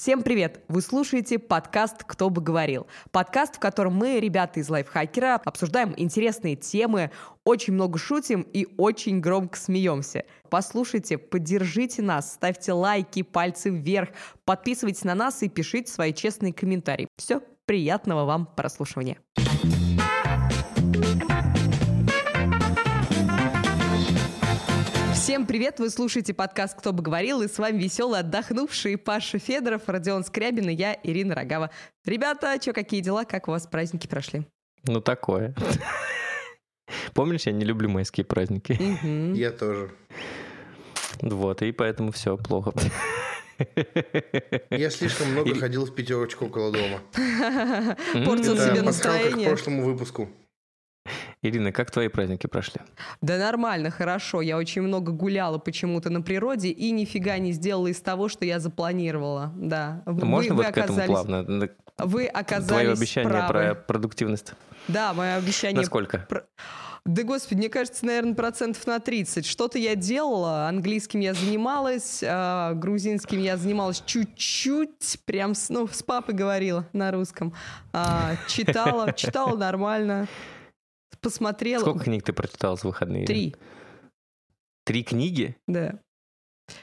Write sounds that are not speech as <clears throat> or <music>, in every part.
Всем привет! Вы слушаете подкаст «Кто бы говорил». Подкаст, в котором мы, ребята из Лайфхакера, обсуждаем интересные темы, очень много шутим и очень громко смеемся. Послушайте, поддержите нас, ставьте лайки, пальцы вверх, подписывайтесь на нас и пишите свои честные комментарии. Все, приятного вам прослушивания. Всем привет! Вы слушаете подкаст «Кто бы говорил» и с вами веселый, отдохнувший Паша Федоров, Родион Скрябин и я, Ирина Рогава. Ребята, что, какие дела? Как у вас праздники прошли? Ну, такое. Помнишь, я не люблю майские праздники. Я тоже. Вот, и поэтому все плохо. Я слишком много ходил в пятерочку около дома. <laughs> Портил себе пасхалка к настроение. прошлому выпуску. Ирина, как твои праздники прошли? Да нормально, хорошо. Я очень много гуляла почему-то на природе и нифига не сделала из того, что я запланировала. Да. Ну, Вы- Можно вы вот к этому оказались- плавно? Вы оказались Твое обещание правы. про продуктивность. Да, мое обещание... Насколько? про- Да, господи, мне кажется, наверное, процентов на 30. Что-то я делала, английским я занималась, а, грузинским я занималась чуть-чуть, прям с, ну, с папой говорила на русском. А, читала, читала нормально, посмотрела. Сколько книг ты прочитал за выходные? Три, Три книги? да.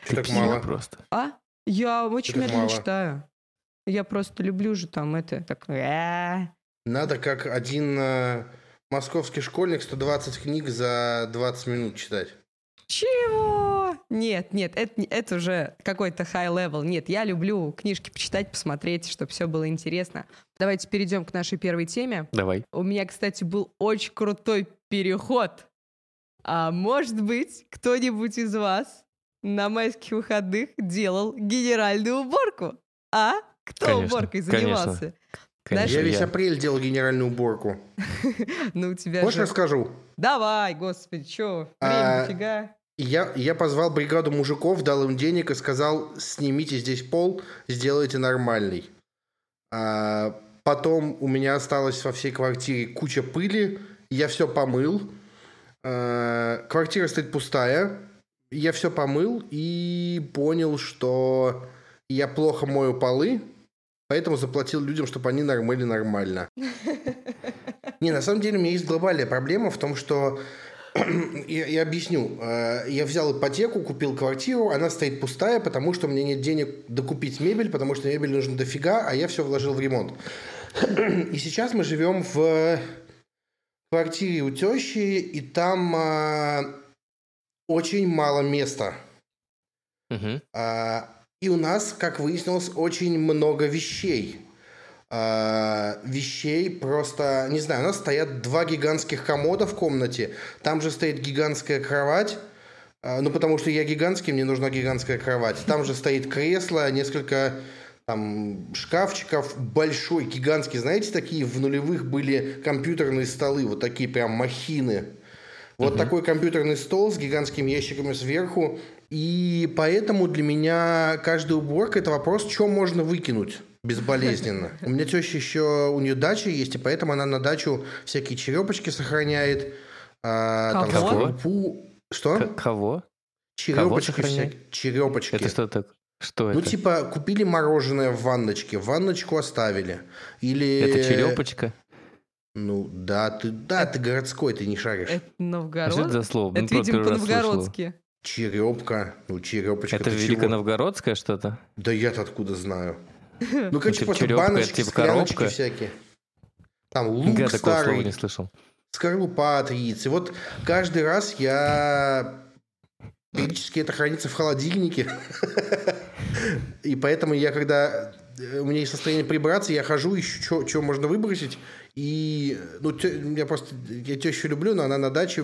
Что так мало? просто. А? Я очень так медленно мало. читаю. Я просто люблю же там это, так, «А». Надо как один э, московский школьник 120 книг за 20 минут читать. Чего? Нет, нет, это, это уже какой-то high level. Нет, я люблю книжки почитать, посмотреть, чтобы все было интересно. Давайте перейдем к нашей первой теме. Давай. У меня, кстати, был очень крутой переход. А может быть, кто-нибудь из вас на майских выходных делал генеральную уборку? А? Кто Конечно, уборкой занимался? Конечно, я весь я. апрель делал генеральную уборку. <laughs> Ну, у тебя Хочешь расскажу? Давай, господи? А, Время дофига. Я, я позвал бригаду мужиков, дал им денег и сказал, снимите здесь пол, сделайте нормальный. А, потом у меня осталось во всей квартире куча пыли, я все помыл. А, квартира стоит пустая, я все помыл и понял, что я плохо мою полы, поэтому заплатил людям, чтобы они нормали нормально. Не, на самом деле у меня есть глобальная проблема в том, что <clears throat> я, я объясню. Э, Я взял ипотеку, купил квартиру, она стоит пустая, потому что у меня нет денег докупить мебель, потому что мебель нужно дофига, а я все вложил в ремонт. <clears throat> И сейчас мы живем в квартире у тещи, и там а, очень мало места. Мгм. А, И у нас, как выяснилось, очень много вещей. А, Вещей просто, не знаю, у нас стоят два гигантских комода в комнате, там же стоит гигантская кровать, а, ну потому что я гигантский, мне нужна гигантская кровать. Там же стоит кресло, несколько там шкафчиков, большой, гигантский, знаете, такие в нулевых были компьютерные столы, вот такие прям махины. Вот такой компьютерный стол с гигантскими ящиками сверху. И поэтому для меня каждая уборка – это вопрос, что можно выкинуть безболезненно. У меня теща еще, у нее дача есть, и поэтому она на дачу всякие черепочки сохраняет. а, там Кого? скорлупу. Что? К- Кого? Черепочки сохраняет? всякие. Черепочки. Это что так? Что Ну, это? типа, купили мороженое в ванночке, ванночку оставили. Или... Это черепочка? Ну, да, ты, да, ты городской, ты не шаришь. Это Новгород? Что это за слово? Ну, Это, просто видимо, по-новгородски. Черепка. Ну, черепочка. Это великоновгородское что-то? Да я-то откуда знаю. <laughs> Ну, короче, типа просто черепка, это баночки, типа коробка? всякие. Там лук Я слова не старый, слышал. скорлупа от яиц. И вот каждый раз я... Периодически это хранится в холодильнике. <laughs> И поэтому я, когда э, у меня есть состояние прибраться, я хожу, ищу, что можно выбросить. И, ну, тё- я просто, я тещу люблю, но она на даче,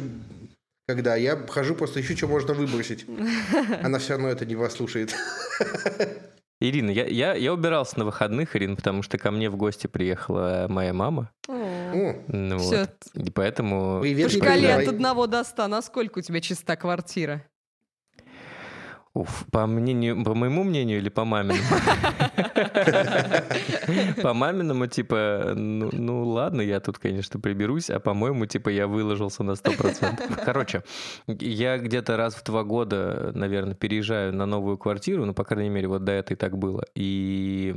когда я хожу, просто ищу, что можно выбросить. <laughs> Она все равно это не послушает. <laughs> Ирина, я, я, я убирался на выходных, Ирина, потому что ко мне в гости приехала моя мама. О, Ну, Все, вот. И поэтому... Привет, по шкале от одного до ста, насколько у тебя чиста квартира? Уф, по мнению, по моему мнению или по маминому? По маминому, типа, ну, ну ладно, я тут, конечно, приберусь, а по-моему, типа, я выложился на 100%. Короче, я где-то раз в два года, наверное, переезжаю на новую квартиру, ну, по крайней мере, вот до этой так было. И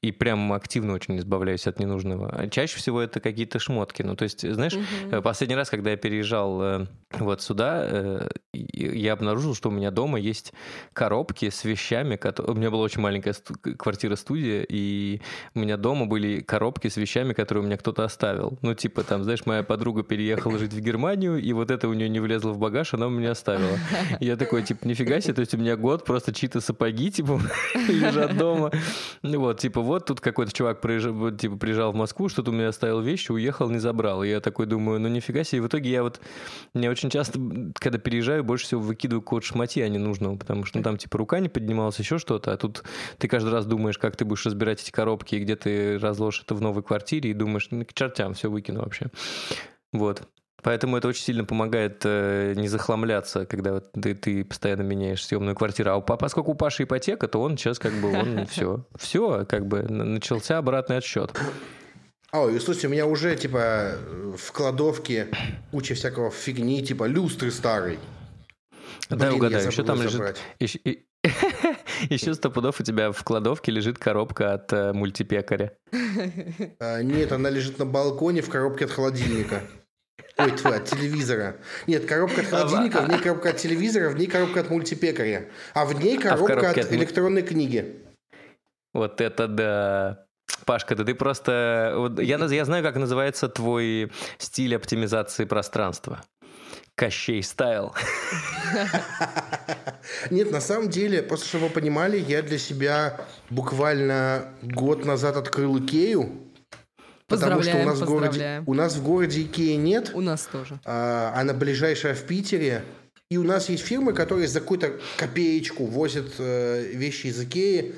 и прям активно очень избавляюсь от ненужного. Чаще всего это какие-то шмотки. Ну, то есть, знаешь, Мгм. последний раз, когда я переезжал э, вот сюда, э, я обнаружил, что у меня дома есть коробки с вещами, которые... У меня была очень маленькая сту- квартира-студия, и у меня дома были коробки с вещами, которые у меня кто-то оставил. Ну, типа, там, знаешь, моя подруга переехала жить в Германию, и вот это у нее не влезло в багаж, она у меня оставила. И я такой, типа, нифига себе, то есть у меня год просто чьи-то сапоги, типа, <laughs> лежат дома. Ну вот, типа, вот тут какой-то чувак приезжал, типа, приезжал в Москву, что-то у меня оставил вещи, уехал, не забрал. И я такой думаю, ну нифига себе. И в итоге я вот, мне очень часто, когда переезжаю, больше всего выкидываю код шматья ненужного, потому что ну, там, типа, рука не поднималась, еще что-то, а тут ты каждый раз думаешь, как ты будешь разбирать эти коробки, и где ты разложишь это в новой квартире, и думаешь, ну, к чертям, все выкину вообще. Вот. Поэтому это очень сильно помогает э, не захламляться, когда вот ты, ты постоянно меняешь съемную квартиру. А у, па- поскольку у Паши ипотека, то он сейчас как бы, он <laughs> все, все, как бы начался обратный отсчет. Ой, слушайте, у меня уже, типа, в кладовке куча всякого фигни, типа, люстры старой. Дай Блин, угадаю, еще там лежит... Еще, и- <laughs> еще сто пудов у тебя в кладовке лежит коробка от э, мультипекаря. А, нет, она лежит на балконе в коробке от холодильника. Ой, тьфу, от телевизора. Нет, коробка от холодильника, в ней коробка от телевизора, в ней коробка от мультипекаря. А в ней коробка коробке от электронной книги. Вот это да. Пашка, да ты просто... я, я знаю, как называется твой стиль оптимизации пространства. Кощей стайл. Нет, на самом деле, просто чтобы вы понимали, я для себя буквально год назад открыл Икею. Потому что у нас, в городе, у нас в городе Икеи нет, У нас тоже. а, она ближайшая в Питере. И у нас есть фирмы, которые за какую-то копеечку возят э, вещи из Икеи.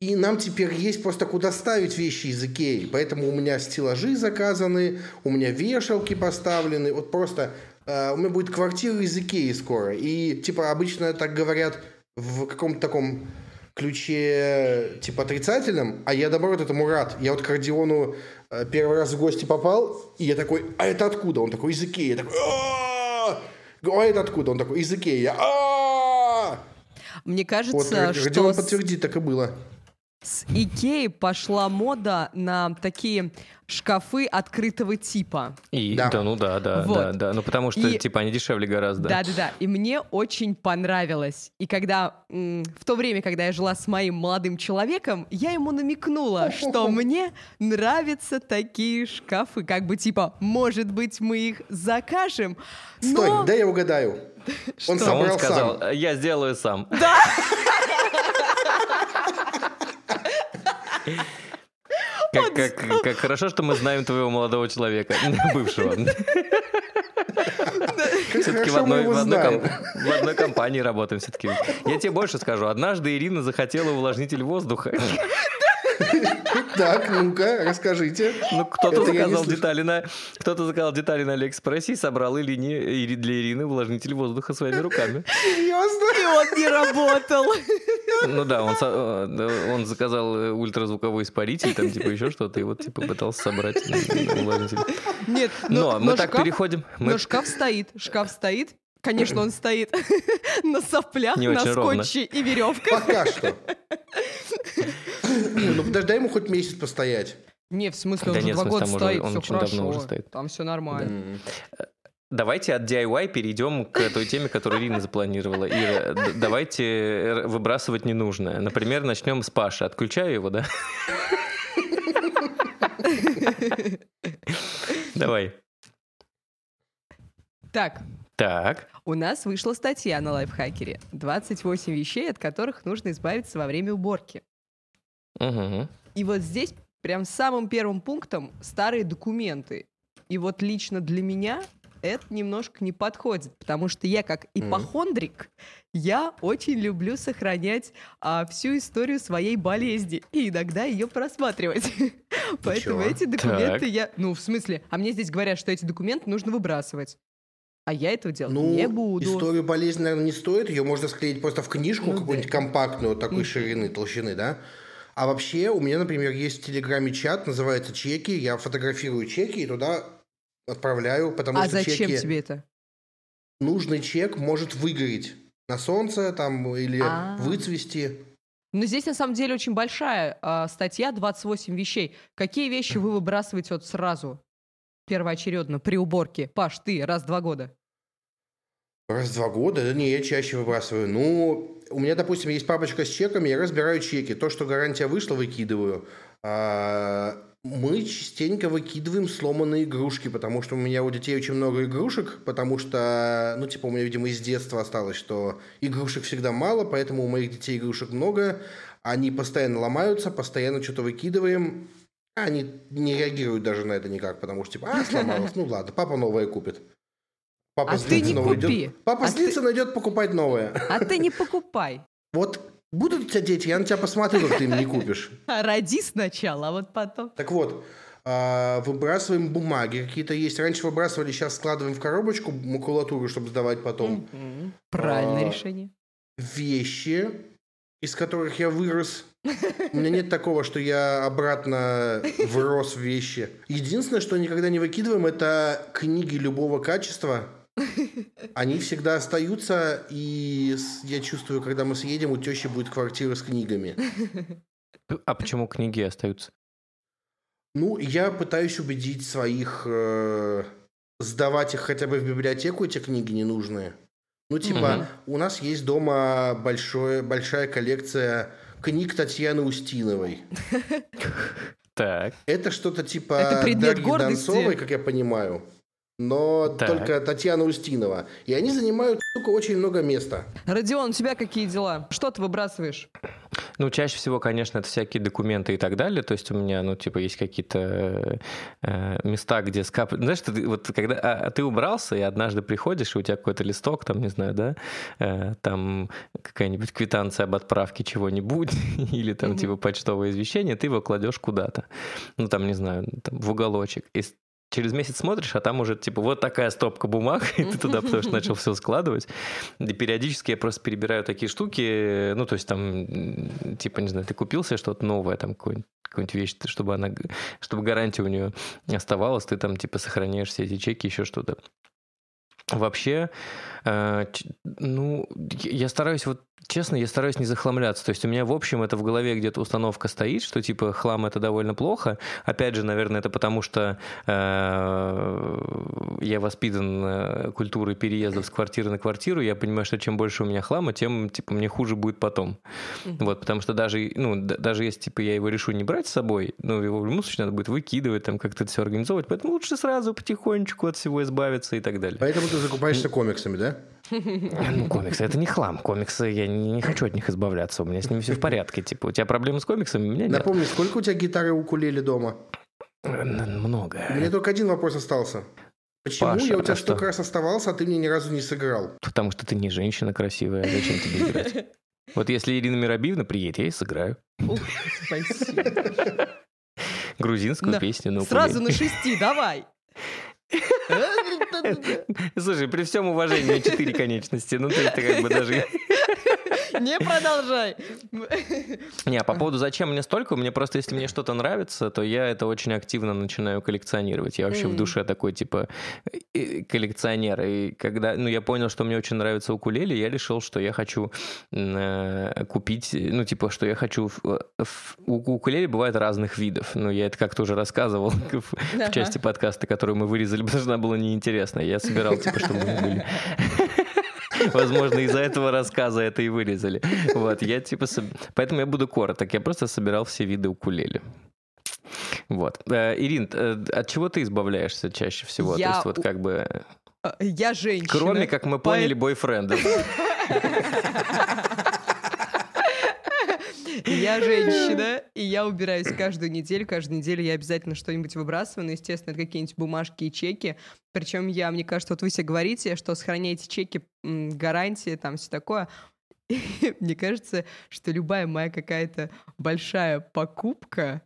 И нам теперь есть просто куда ставить вещи из Икеи. Поэтому у меня стеллажи заказаны, у меня вешалки поставлены. Вот просто э, у меня будет квартира из Икеи скоро. И типа обычно так говорят в каком-то таком ключе типа отрицательном, а я наоборот этому рад. Я вот к Родиону э, первый раз в гости попал, и я такой, а это откуда? Он такой, из Икеи. Я такой, а это откуда? Он такой, из Икеи. Я! Мне Вот кажется, что Родион подтвердит, так и было. С Икеи пошла мода на такие шкафы открытого типа. И, да. Да. ну да, да, Вот. да, да. Ну потому что, И- типа, они дешевле гораздо. Да-да-да. И мне очень понравилось. И когда в то время, когда я жила с моим молодым человеком, я ему намекнула, что <laughs> мне нравятся такие шкафы. Как бы типа, может быть, мы их закажем. Стой, Но... да я угадаю. <laughs> Он А он собрал сказал, сам. я сделаю сам. <laughs> Как, как, как хорошо, что мы знаем твоего молодого человека, <laughs> бывшего. Все-таки в одной, в, одной ком- в одной компании работаем все-таки. Я тебе больше скажу. Однажды Ирина захотела увлажнитель воздуха. <laughs> Так, ну-ка, расскажите. Ну, кто-то заказал детали на... Кто-то заказал детали на Алиэкспрессе и собрал Ирине, Ири- для Ирины увлажнитель воздуха своими руками. Серьезно? И он не работал. Ну да, он, э, он заказал э, ультразвуковой испаритель, там типа еще что-то, и вот типа пытался собрать м, увлажнитель. Нет, Но мы так шкаф- переходим. Мы... Но шкаф стоит. Шкаф стоит. Конечно, он стоит <laughs> на соплях, Не на ровно. скотче и веревках. Пока что. Ну, подожди, ему хоть месяц постоять. Не, в смысле, он Да уже нет, два года стоит, он все очень давно хорошо. уже стоит. Там все нормально. Давайте от DIY перейдем к той теме, которую Ирина запланировала. Ира, давайте выбрасывать ненужное. Например, начнем с Паши. Отключаю его, да? <laughs> Давай. Так, Так. у нас вышла статья на лайфхакере. 28 вещей, от которых нужно избавиться во время уборки. Мгм. И вот здесь прям самым первым пунктом старые документы. И вот лично для меня это немножко не подходит, потому что я как ипохондрик, я очень люблю сохранять а, всю историю своей болезни и иногда ее просматривать. <laughs> Поэтому эти документы Так. я... Ну, в смысле, а мне здесь говорят, что эти документы нужно выбрасывать. А я этого делать Ну, не буду. историю болезни, наверное, не стоит. Ее можно склеить просто в книжку Ну да. какую-нибудь компактную, вот такой Мгм. ширины, толщины, да? А вообще, у меня, например, есть в Телеграме чат, называется «Чеки». Я фотографирую чеки и туда отправляю, потому А что зачем чеки... тебе это? нужный чек может выгореть на солнце там или А. выцвести. Но здесь на самом деле очень большая э, статья, 28 вещей. Какие вещи вы выбрасываете вот сразу, первоочередно, при уборке? Паш, ты раз в два года. Раз в два года? Да не, я чаще выбрасываю. Ну, у меня, допустим, есть папочка с чеками, я разбираю чеки. То, что гарантия вышла, выкидываю. А, мы частенько выкидываем сломанные игрушки, потому что у меня у детей очень много игрушек, потому что, ну, типа, у меня, видимо, из детства осталось, что игрушек всегда мало, поэтому у моих детей игрушек много, они постоянно ломаются, постоянно что-то выкидываем, они не реагируют даже на это никак, потому что, типа, а, сломалось, ну ладно, папа новое купит. Папа а ты не купи. Идет, папа а злится, ты... найдет покупать новое. А ты не покупай. Вот Будут у тебя дети, я на тебя посмотрю, как ты им не <laughs> купишь. А роди сначала, а вот потом. Так вот, а, выбрасываем бумаги какие-то есть. Раньше выбрасывали, сейчас складываем в коробочку макулатуру, чтобы сдавать потом. Правильное а, решение. Вещи, из которых я вырос. У меня нет такого, что я обратно врос в вещи. Единственное, что никогда не выкидываем, это книги любого качества – <laughs> они всегда остаются, и я чувствую, когда мы съедем, у тещи будет квартира с книгами. <laughs> А почему книги остаются? Ну, я пытаюсь убедить своих э, сдавать их хотя бы в библиотеку, эти книги ненужные. Ну, типа, угу. у нас есть дома большое, большая коллекция книг Татьяны Устиновой. <laughs> Так. Это что-то типа Это Дарьи Донцовой, как я понимаю но так. только Татьяна Устинова. И они занимают, сука, очень много места. Родион, у тебя какие дела? Что ты выбрасываешь? Ну, чаще всего, конечно, это всякие документы и так далее. То есть у меня, ну, типа, есть какие-то э, места, где скап... Знаешь, ты, вот когда а, а, ты убрался, и однажды приходишь, и у тебя какой-то листок, там, не знаю, да, э, там какая-нибудь квитанция об отправке чего-нибудь, <laughs> или там, mm-hmm. типа, почтовое извещение, ты его кладешь куда-то. Ну, там, не знаю, там, в уголочек. И через месяц смотришь, а там уже типа вот такая стопка бумаг, <laughs> и ты туда потому что начал все складывать. И периодически я просто перебираю такие штуки, ну, то есть там, типа, не знаю, ты купил себе что-то новое, там, какую-нибудь вещь, чтобы она, чтобы гарантия у нее оставалась, ты там, типа, сохраняешь все эти чеки, еще что-то. Вообще, ну, я стараюсь вот Честно, я стараюсь не захламляться. То есть у меня, в общем, это в голове где-то установка стоит, что типа хлам это довольно плохо. Опять же, наверное, это потому что э, я воспитан э, культурой переездов с квартиры на квартиру. Я понимаю, что чем больше у меня хлама, тем типа мне хуже будет потом. Mm-hmm. Вот, потому что даже, ну, даже если типа я его решу не брать с собой, ну, его в любом случае надо будет выкидывать, там как-то это все организовывать. Поэтому лучше сразу потихонечку от всего избавиться и так далее. Поэтому ты закупаешься комиксами, да? Ну, комиксы это не хлам. Комиксы я не, не хочу от них избавляться. У меня с ними все в порядке. Типа, у тебя проблемы с комиксами, у меня нет. Напомни, сколько у тебя гитары укулеле дома? Много. У меня только один вопрос остался. Почему Паша, я у тебя а столько что? раз оставался, а ты мне ни разу не сыграл? Потому что ты не женщина красивая. Зачем тебе играть? <laughs> Вот если Ирина Миробиевна приедет, я и сыграю. Спасибо. Грузинскую песню на Сразу на шести, давай. Слушай, при всем уважении четыре конечности, ну то есть ты как бы даже... Не продолжай. Не, по поводу зачем мне столько, мне просто если мне что-то нравится, то я это очень активно начинаю коллекционировать. Я вообще в душе такой типа э, коллекционер. И когда, ну я понял, что мне очень нравится укулеле, я решил, что я хочу э, купить, ну типа, что я хочу... У укулеле бывает разных видов. Ну я это как-то уже рассказывал <laughs> в части подкаста, которую мы вырезали, <laughs> потому что она была неинтересна. Я собирал типа, чтобы мы были Возможно, из-за этого рассказа это и вырезали. Вот, я типа... Поэтому я буду короток. Я просто собирал все виды укулеле. Вот. Э, Ирин, э, от чего ты избавляешься чаще всего? Я... То есть вот как бы... Э, я женщина. Кроме, как мы поняли, бойфрендов. <laughs> Я женщина, и я убираюсь каждую неделю. Каждую неделю я обязательно что-нибудь выбрасываю. Но, естественно, это какие-нибудь бумажки и чеки. Причем я, мне кажется, вот вы все говорите, что сохраняете чеки, гарантии, там все такое. <laughs> мне кажется, что любая моя какая-то большая покупка,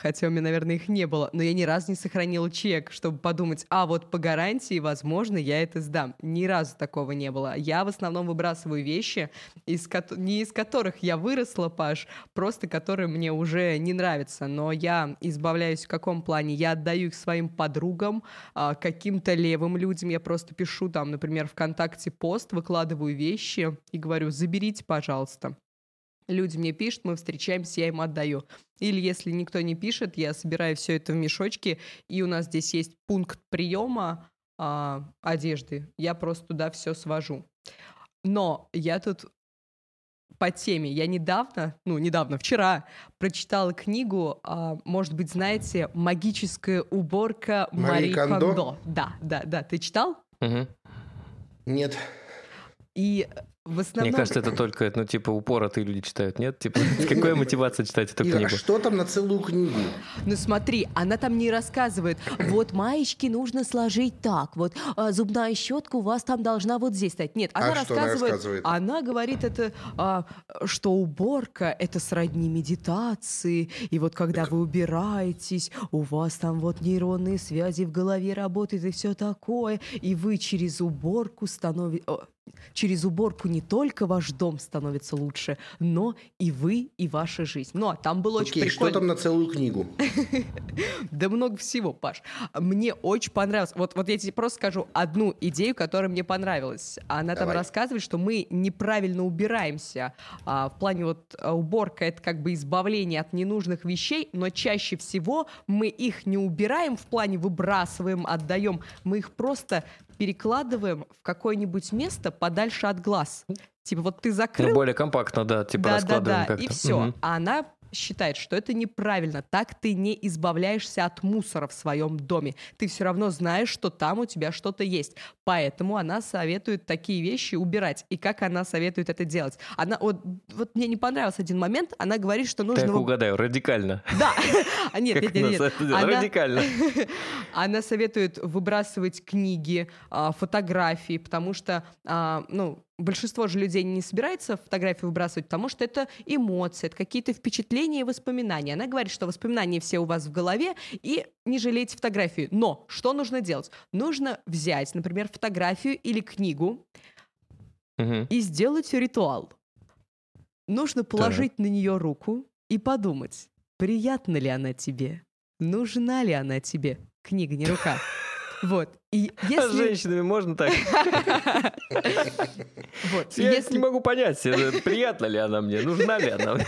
хотя у меня, наверное, их не было, но я ни разу не сохранила чек, чтобы подумать, а вот по гарантии, возможно, я это сдам. Ни разу такого не было. Я в основном выбрасываю вещи, из ко- не из которых я выросла, Паш, просто которые мне уже не нравятся, но я избавляюсь в каком плане? Я отдаю их своим подругам, а, каким-то левым людям, я просто пишу там, например, ВКонтакте пост, выкладываю вещи и говорю, заберите, пожалуйста. Люди мне пишут, мы встречаемся, я им отдаю. Или если никто не пишет, я собираю все это в мешочки, и у нас здесь есть пункт приема а, одежды. Я просто туда все свожу. Но я тут по теме. Я недавно, ну, недавно, вчера прочитала книгу, а, может быть, знаете, «Магическая уборка Мари, Мари Кондо. Кондо». Да, да, да. Ты читал? Угу. Нет. И в основном... Мне кажется, это только, ну, типа, упоротые люди читают, нет? Типа, <laughs> какая мотивация читать эту Ира, книгу? что там на целую книгу? Ну, смотри, она там не рассказывает, вот маечки нужно сложить так, вот а, зубная щетка у вас там должна вот здесь стоять. Нет, она, А рассказывает, она говорит это, а, что уборка — это сродни медитации, и вот когда вы убираетесь, у вас там вот нейронные связи в голове работают и все такое, и вы через уборку становитесь... Через уборку не только ваш дом становится лучше, но и вы, и ваша жизнь. Ну, а там было очень Окей, прикольно. что там на целую книгу? <laughs> Да много всего, Паш. Мне очень понравилось. Вот, вот я тебе просто скажу одну идею, которая мне понравилась. Она там рассказывает, что мы неправильно убираемся. А, в плане вот а, уборка — это как бы избавление от ненужных вещей, но чаще всего мы их не убираем в плане выбрасываем, отдаем. Мы их просто перекладываем в какое-нибудь место подальше от глаз. Типа вот ты закрыл, Ну, более компактно, да, типа да, раскладываем да, да, как-то. и все. Мгм. А она считает, что это неправильно. Так ты не избавляешься от мусора в своем доме. Ты все равно знаешь, что там у тебя что-то есть. Поэтому она советует такие вещи убирать. И как она советует это делать? Она вот, вот мне не понравился один момент. Она говорит, что нужно... Так угадаю, радикально. Да. <laughs> А нет, нет, нет, Радикально. <laughs> она советует выбрасывать книги, а, фотографии, потому что, а, ну, большинство же людей не собирается фотографии выбрасывать, потому что это эмоции, это какие-то впечатления и воспоминания. Она говорит, что воспоминания все у вас в голове, и не жалейте фотографии. Но что нужно делать? Нужно взять, например, фотографию или книгу Мгм. и сделать ритуал. Нужно положить на нее руку и подумать, приятна ли она тебе, нужна ли она тебе. Книга, не рука. <laughs> Вот. И А с если... женщинами можно так? Вот. Я если- не могу понять, приятна ли она мне, нужна ли она мне.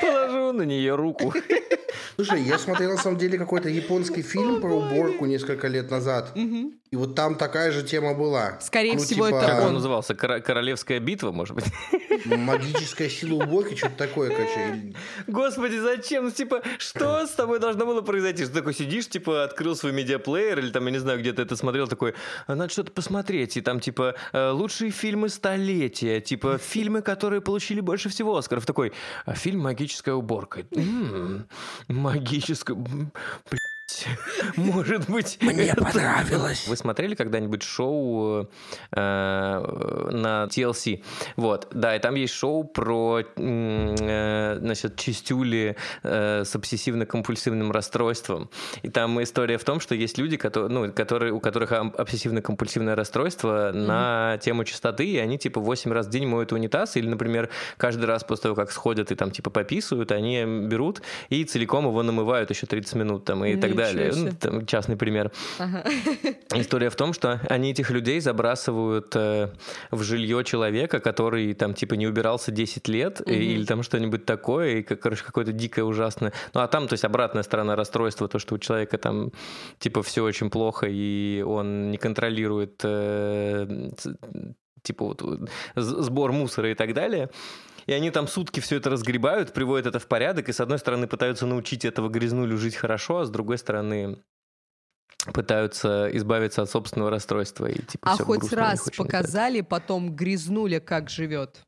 Положу на нее руку. Слушай, я смотрел на самом деле какой-то японский фильм про уборку несколько лет назад. Мгм. И вот там такая же тема была. Скорее Ну, всего, типа, это Как он назывался? Кора- Королевская битва, может быть? Магическая сила уборки, что-то такое, короче. Господи, зачем? Ну, типа, что с тобой должно было произойти? Что ты такой сидишь, типа, открыл свой медиаплеер, или там, я не знаю, где ты это смотрел, такой, «А, надо что-то посмотреть, и там, типа, э, лучшие фильмы столетия, типа, фильмы, которые получили больше всего Оскаров. Такой, «А, фильм «Магическая уборка». Магическая... <laughs> Может быть... Мне понравилось. Вы смотрели когда-нибудь шоу э, на TLC? Вот, да, и там есть шоу про, э, значит, чистюли э, с обсессивно-компульсивным расстройством. И там история в том, что есть люди, которые, ну, которые, у которых обсессивно-компульсивное расстройство на тему чистоты, и они, типа, 8 раз в день моют унитаз, или, например, каждый раз после того, как сходят и там, типа, пописывают, они берут и целиком его намывают еще 30 минут там, и так Ничего далее. Ну, там частный пример. Ага. <laughs> История в том, что они этих людей забрасывают э, в жилье человека, который там типа не убирался 10 лет и- или там что-нибудь такое, и, короче, какое-то дикое ужасное. Ну а там, то есть обратная сторона расстройства, то, что у человека там типа все очень плохо, и он не контролирует э, типа вот сбор мусора и так далее. И они там сутки все это разгребают, приводят это в порядок, и с одной стороны пытаются научить этого грязнулю жить хорошо, а с другой стороны пытаются избавиться от собственного расстройства. И, типа, А хоть грустно раз показали, потом грязнули, как живет.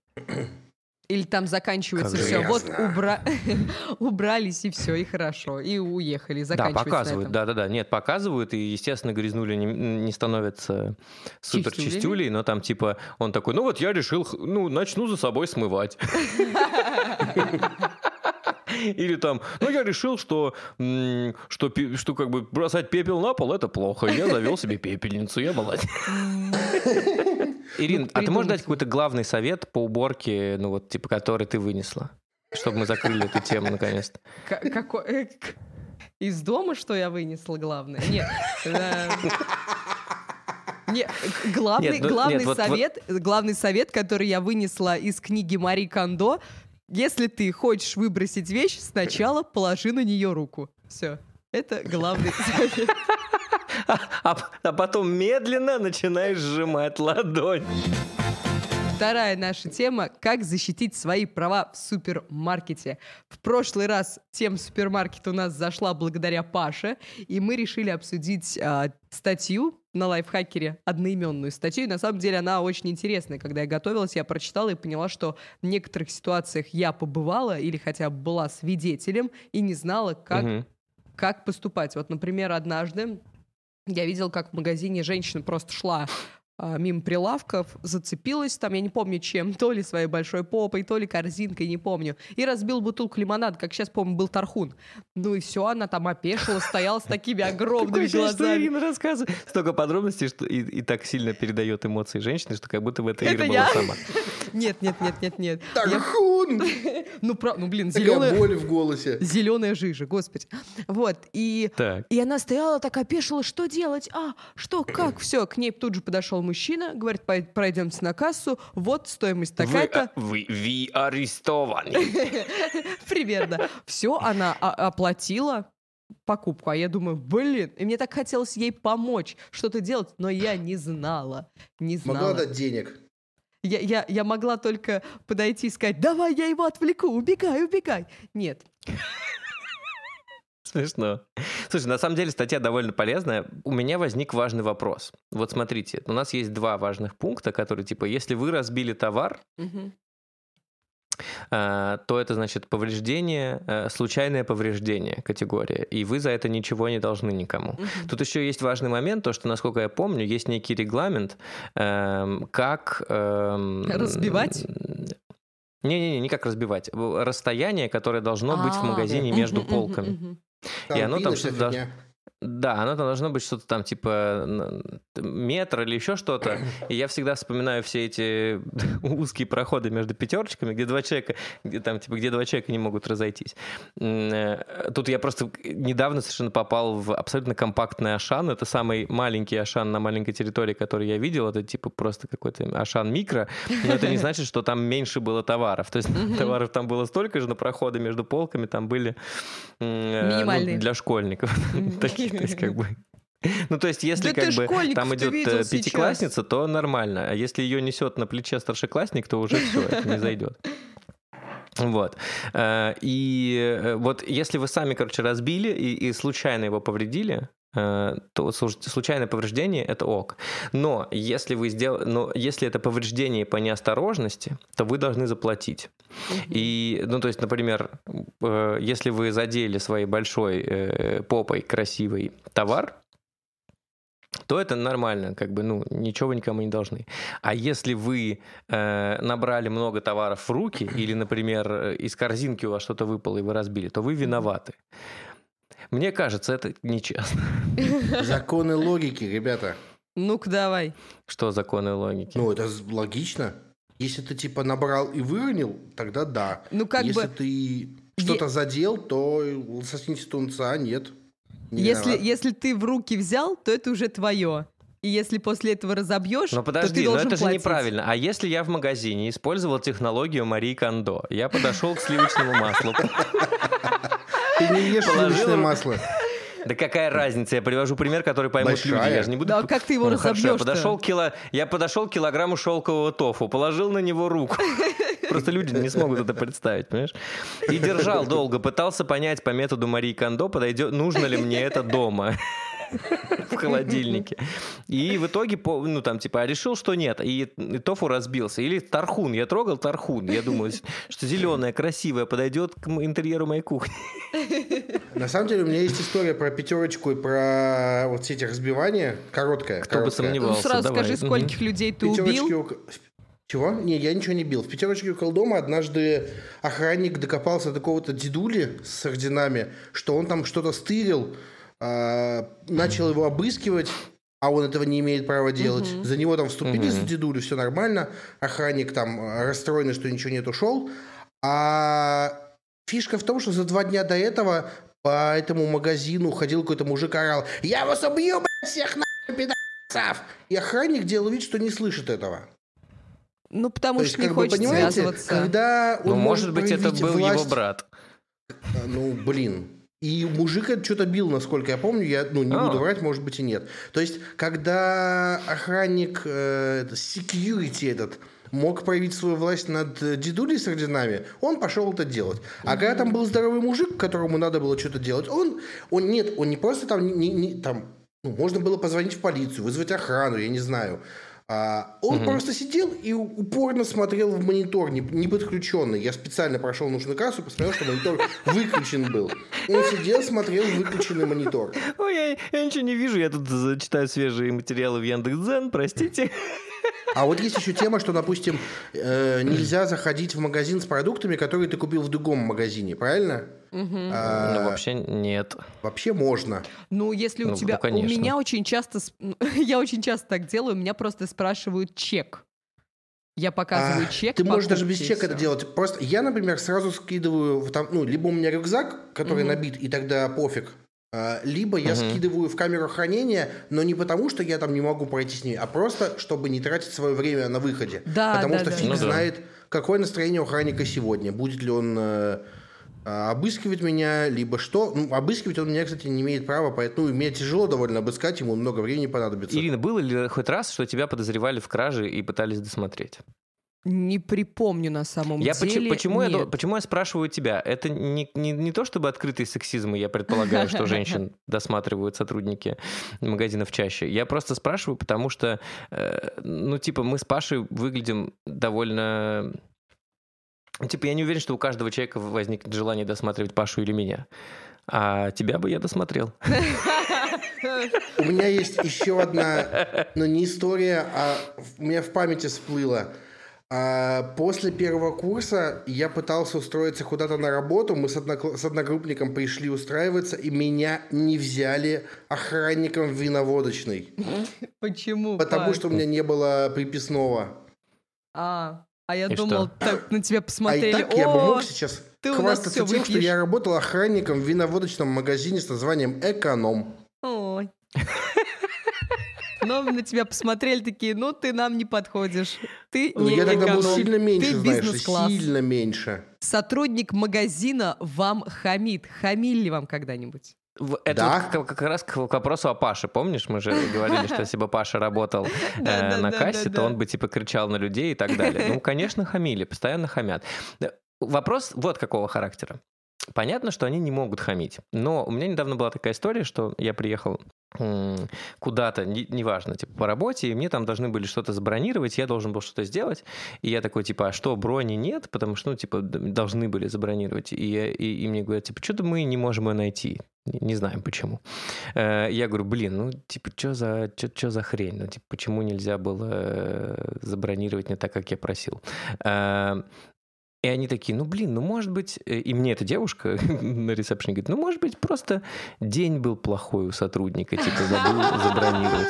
Или там заканчивается Как все. Вот убра- <laughs> убрались и все, и хорошо. И уехали. Да, показывают, этом. да-да-да. Нет, показывают, и, естественно, грязнули не, не становятся супер чистюлей, но там, типа, он такой, ну вот я решил, ну, начну за собой смывать. <laughs> <laughs> Или там, ну я решил, что, что, что как бы бросать пепел на пол это плохо. Я завел себе пепельницу, я молодец. Ирин, а ты можешь дать какой-то главный совет по уборке, ну вот, типа, который ты вынесла? Чтобы мы закрыли эту тему наконец-то. Какой- э, Из дома, что я вынесла, главное? Нет. э, Не, главный Нет, ну, главный нет, вот- вот- совет, главный совет, который я вынесла из книги Мари Кондо, если ты хочешь выбросить вещь, сначала положи на нее руку. Все. Это главный <laughs> совет. А, а потом медленно начинаешь сжимать ладонь. Вторая наша тема — как защитить свои права в супермаркете. В прошлый раз тема супермаркета у нас зашла благодаря Паше, и мы решили обсудить а, статью на лайфхакере, одноименную статью. И на самом деле она очень интересная. Когда я готовилась, я прочитала и поняла, что в некоторых ситуациях я побывала или хотя бы была свидетелем и не знала, как Мгм. как поступать. Вот, например, однажды я видел, как в магазине женщина просто шла мимо прилавков, зацепилась там, я не помню чем, <laughs> то ли своей большой попой, то ли корзинкой, не помню, и разбил бутылку лимонада, как сейчас помню, был тархун. Ну и все, она там опешила, стояла с такими огромными глазами. Ирина рассказывает столько подробностей, что и, и так сильно передает эмоции женщины, что как будто бы это, Это Ира была сама. <laughs> Нет, нет, нет, нет, нет. Тархун! <laughs> Ну, про- ну, блин, зеленая... боль в голосе. Зеленая жижа, господи. Вот, и. И она стояла так опешила, что делать? А, что, как? Все, к ней тут же подошел мужчина, говорит, «Пой- пройдемте на кассу, вот стоимость Вы, такая-то. а, вы, вы арестованы. <laughs> Примерно. Все, она оплатила покупку, а я думаю, блин, и мне так хотелось ей помочь, что-то делать, но я не знала, не Могла знала. дать денег. Я, я, я могла только подойти и сказать, давай я его отвлеку, убегай, убегай. Нет, Смешно. Слушай, на самом деле статья довольно полезная. У меня возник важный вопрос. Вот смотрите, у нас есть два важных пункта, которые типа, если вы разбили товар, э, то это значит повреждение, э, случайное повреждение категория, и вы за это ничего не должны никому. Мгм. Тут еще есть важный момент, то что, насколько я помню, есть некий регламент, эм, как... эм, Разбивать? Не-не-не, не как разбивать. В- Расстояние, которое должно быть в А, магазине между полками. Мгм. И оно там что-то. Да, оно там должно быть что-то там типа метр или еще что-то. И я всегда вспоминаю все эти <laughs> узкие проходы между пятерочками, где два человека, где там типа где два человека не могут разойтись. Э, Тут я просто недавно совершенно попал в абсолютно компактный Ашан. Это самый маленький Ашан на маленькой территории, который я видел. Это типа просто какой-то Ашан микро. Но это не значит, что там меньше было товаров. То есть товаров там было столько же, но проходы между полками там были э, ну, для школьников. <laughs> Такие, <laughs> то есть как бы... <laughs> Ну, то есть, если Да как бы там идет э, сейчас. пятиклассница, то нормально. А если ее несет на плече старшеклассник, то уже все, это не зайдет. Вот. Э, И э, вот если вы сами, короче, разбили и, и случайно его повредили, то слу- случайное повреждение это ок. Но если вы сделали, но если это повреждение по неосторожности, то вы должны заплатить. И, ну, то есть, например, э, если вы задели своей большой э, попой красивый товар, то это нормально, как бы, ну, ничего вы никому не должны. А если вы э, набрали много товаров в руки, или, например, э, из корзинки у вас что-то выпало и вы разбили, то вы виноваты. Мне кажется, это нечестно. <laughs> Законы логики, ребята. Ну-ка давай. Что законы логики? Ну, это логично. Если ты типа набрал и выронил, тогда да. Ну как Если бы, ты что-то задел, то соснись тунца нет. Не если, виноват. если ты в руки взял, то это уже твое. И если после этого разобьешь, Но то подожди, ты но должен это же платить. неправильно. А если я в магазине использовал технологию Марии Кондо, я подошел к сливочному маслу. <laughs> Ты не ешь сливочное масло. Да какая разница? Я привожу пример, который поймут Большая. люди. Я же не буду... Да как ты его Ну, хорошо, я подошел кило... Я подошел к килограмму шелкового тофу, положил на него руку. <laughs> Просто люди не смогут это представить, понимаешь? И держал долго, пытался понять по методу Марии Кондо, подойдет, нужно ли мне это дома <laughs> в холодильнике. И в итоге, ну там типа, решил, что нет. И, и тофу разбился. Или тархун. Я трогал тархун. Я думаю, что зеленое, красивое подойдет к интерьеру моей кухни. <laughs> На самом деле у меня есть история про пятерочку и про вот все эти разбивания. Короткая. Кто бы короткая. Ну, сомневался. сразу давай. скажи, скольких людей ты Пятерочки убил? у- Чего? Не, я ничего не бил. В пятерочке около дома однажды охранник докопался до какого-то дедули с орденами, что он там что-то стырил, а, начал его обыскивать, а он этого не имеет права делать. За него там вступили за дедулю, все нормально. Охранник там а, расстроенный, что ничего нет, ушел. А фишка в том, что за два дня до этого по этому магазину ходил какой-то мужик, орал, я вас убью, блядь, всех нахуй, пидорасы!» Цав! И охранник делал вид, что не слышит этого. Ну, потому То что есть, не как бы, хочет понимаете, связываться. когда он Ну, может быть, это был его власть- брат. А, Ну, блин. И мужик это что-то бил, насколько я помню. Я, ну, не А. буду врать, может быть и нет. То есть, когда охранник, э, это, security этот, мог проявить свою власть над э, дедулей с орденами, он пошел это делать. А когда там был здоровый мужик, которому надо было что-то делать, он, он нет, он не просто там, не, не- там ну, можно было позвонить в полицию, вызвать охрану, я не знаю. А, он Мгм. просто сидел и упорно смотрел в монитор, не, не подключенный. Я специально прошел нужную кассу, посмотрел, что монитор выключен был. Он сидел, смотрел выключенный монитор. Ой, я, я ничего не вижу, я тут э, читаю свежие материалы в Яндекс.Дзен, простите. А вот есть еще тема, что, допустим, э, нельзя заходить в магазин с продуктами, которые ты купил в другом магазине, правильно? Мгм. А, Ну, вообще нет. вообще можно. Ну, если у Ну, тебя... ну, у меня очень часто... <laughs> Я очень часто так делаю, меня просто спрашивают чек. Я показываю А, чек Ты можешь даже без чека это делать. Просто я, например, сразу скидываю в там, ну, либо у меня рюкзак, который Мгм. набит, и тогда пофиг. А, Либо я Мгм. скидываю в камеру хранения, но не потому, что я там не могу пройти с ней, а просто, чтобы не тратить свое время на выходе. Да, потому да, что да, фиг да. Ну да. знает, какое настроение у охранника сегодня. Будет ли он э, а, обыскивать меня, либо что. Ну, обыскивать он меня, кстати, не имеет права, поэтому мне тяжело довольно обыскать, ему много времени понадобится. Ирина, было ли хоть раз, что тебя подозревали в краже и пытались досмотреть? Не припомню на самом Я почему, деле. почему, я, до- нет. почему я спрашиваю тебя? Это не, не, не то чтобы открытый сексизм, и я предполагаю, что <laughs> женщин досматривают сотрудники магазинов чаще. Я просто спрашиваю, потому что, э, ну, типа, мы с Пашей выглядим довольно... Типа, я не уверен, что у каждого человека возникнет желание досматривать Пашу или меня. А тебя бы я досмотрел. <laughs> У меня есть еще одна, ну не история, а у меня в памяти всплыла. А, После первого курса я пытался устроиться куда-то на работу. Мы с, однокл- с одногруппником пришли устраиваться, и меня не взяли охранником в виноводочный. <laughs> Почему? Потому что у меня не было приписного. А, а я И думал, что? так на тебя А и посмотрели. так я бы мог сейчас ты хвастаться тем, что я работал охранником в виноводочном магазине с названием «Эконом». Ой. <laughs> Но на тебя посмотрели такие, ну ты нам не подходишь. Ты Ну, не я тогда был сильно меньше, Ты знаешь, сильно меньше. Сотрудник магазина вам хамит. Хамили вам когда-нибудь? Это Да. вот как, как раз к, к вопросу о Паше. Помнишь, мы же говорили, что если бы Паша работал <laughs> э, Да, да, на да, кассе, да, то да. он бы типа кричал на людей и так далее. Ну, конечно, хамили, постоянно хамят. Э, Вопрос вот какого характера. Понятно, что они не могут хамить. Но у меня недавно была такая история, что я приехал куда-то, не- неважно, типа по работе, и мне там должны были что-то забронировать, я должен был что-то сделать. И я такой, типа, а что, брони нет? Потому что, ну, типа, должны были забронировать. И, я- и, и мне говорят, типа, что-то мы не можем ее найти. Не знаем почему. Э, Я говорю, блин, ну, типа, что за, чё, чё за хрень? Ну, типа, почему нельзя было э, забронировать не так, как я просил? И они такие, ну, блин, ну, может быть... э, И мне эта девушка <laughs> на ресепшене говорит, ну, может быть, просто день был плохой у сотрудника, типа, забыл забронировать.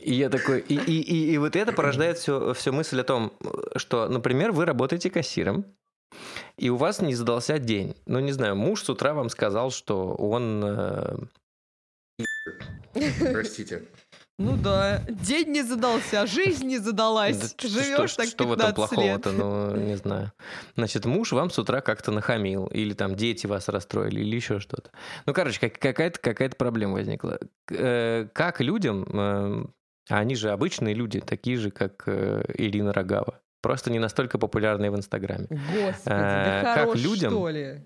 И я такой, и, и, и, и вот это порождает все, все мысль о том, что, например, вы работаете кассиром, и у вас не задался день. Ну, не знаю, муж с утра вам сказал, что он... э, Простите. Ну да, день не задался, жизнь не задалась. да Живешь что, так что в этом 15 лет. плохого-то, ну, не знаю. Значит, муж вам с утра как-то нахамил, или там дети вас расстроили, или еще что-то. Ну, короче, как- какая-то какая проблема возникла. Э, Как людям, а они же обычные люди, такие же, как э, Ирина Рогава, просто не настолько популярные в Инстаграме. Господи, Э, да как хорош, людям- что ли?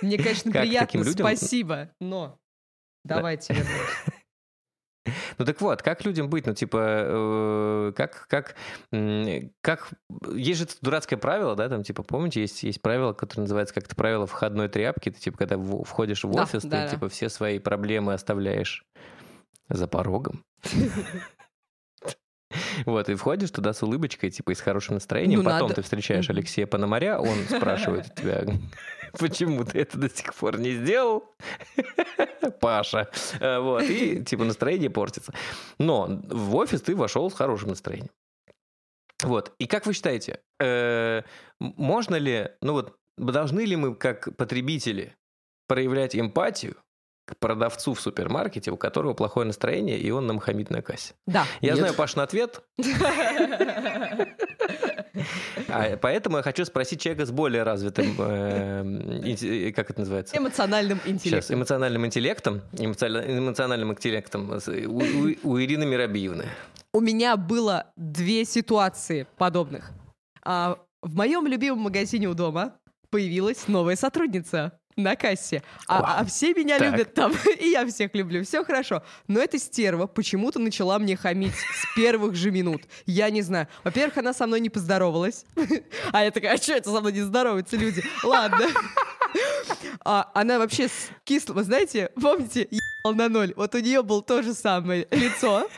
Мне, конечно, <laughs> приятно, спасибо, но давайте вернемся. <laughs> Ну так вот, как людям быть? Ну типа, э, как, как, как... Есть же это дурацкое правило, да, там типа, помните, есть, есть правило, которое называется как-то правило входной тряпки. Ты типа, когда входишь в Да, офис, да, ты да. типа все свои проблемы оставляешь за порогом. <laughs> Вот, и входишь туда с улыбочкой, типа, и с хорошим настроением. Ну, Потом надо. ты встречаешь. Алексея Пономаря, он спрашивает у тебя, <laughs> почему ты это до сих пор не сделал? <laughs> Паша. Э, Вот, и, типа, настроение портится. Но в офис ты вошел с хорошим настроением. Вот, и как вы считаете, э, можно ли, ну вот, должны ли мы, как потребители, проявлять эмпатию к продавцу в супермаркете, у которого плохое настроение, и он нам хамит на кассе? Да. Я Нет. знаю Пашин ответ, а поэтому я хочу спросить человека с более развитым, э, инте- как это называется? Эмоциональным Сейчас, интеллектом. эмоциональным интеллектом, эмоциональным, интеллектом с- у, у- у Ирины Миробиевны. У меня было две ситуации подобных. А, в моем любимом магазине у дома появилась новая сотрудница на кассе. А, а все меня Так. любят там, <laughs> и я всех люблю. Все хорошо. Но эта стерва почему-то начала мне хамить с первых же минут. Я не знаю. Во-первых, она со мной не поздоровалась. <laughs> А я такая, а что это со мной не здороваются люди? Ладно. А она вообще с кисло, вы знаете, помните, ебал на ноль? Вот у нее было то же самое лицо.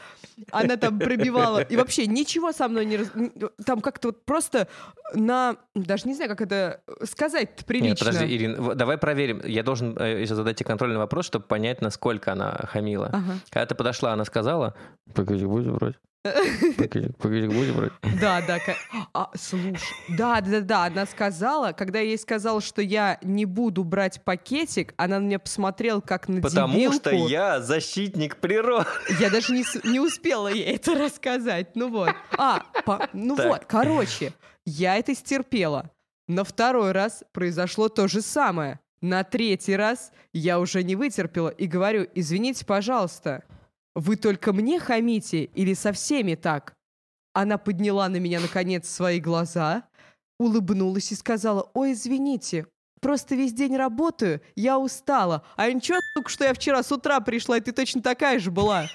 Она там пробивала. И вообще ничего со мной не... раз- Там как-то вот просто на... Даже не знаю, как это сказать прилично. Нет, подожди, Ирина, давай проверим. Я должен э, сейчас задать тебе контрольный вопрос, чтобы понять, насколько она хамила. Ага. Когда ты подошла, она сказала, погоди, будешь брать? Погоди, будешь брать? Да, да. А, слушай, да, да, да, она сказала, когда я ей сказала, что я не буду брать пакетик, она на меня посмотрела как на Потому дебилку. что я защитник природы. Я даже не, не успела ей это рассказать. Ну вот. А, по- ну Так. вот, короче, я это стерпела. На второй раз произошло то же самое. На третий раз я уже не вытерпела и говорю, извините, пожалуйста, вы только мне хамите или со всеми так? Она подняла на меня, наконец, свои глаза, улыбнулась и сказала, ой, извините, просто весь день работаю, я устала. А ничего, сука, что я вчера с утра пришла, и ты точно такая же была.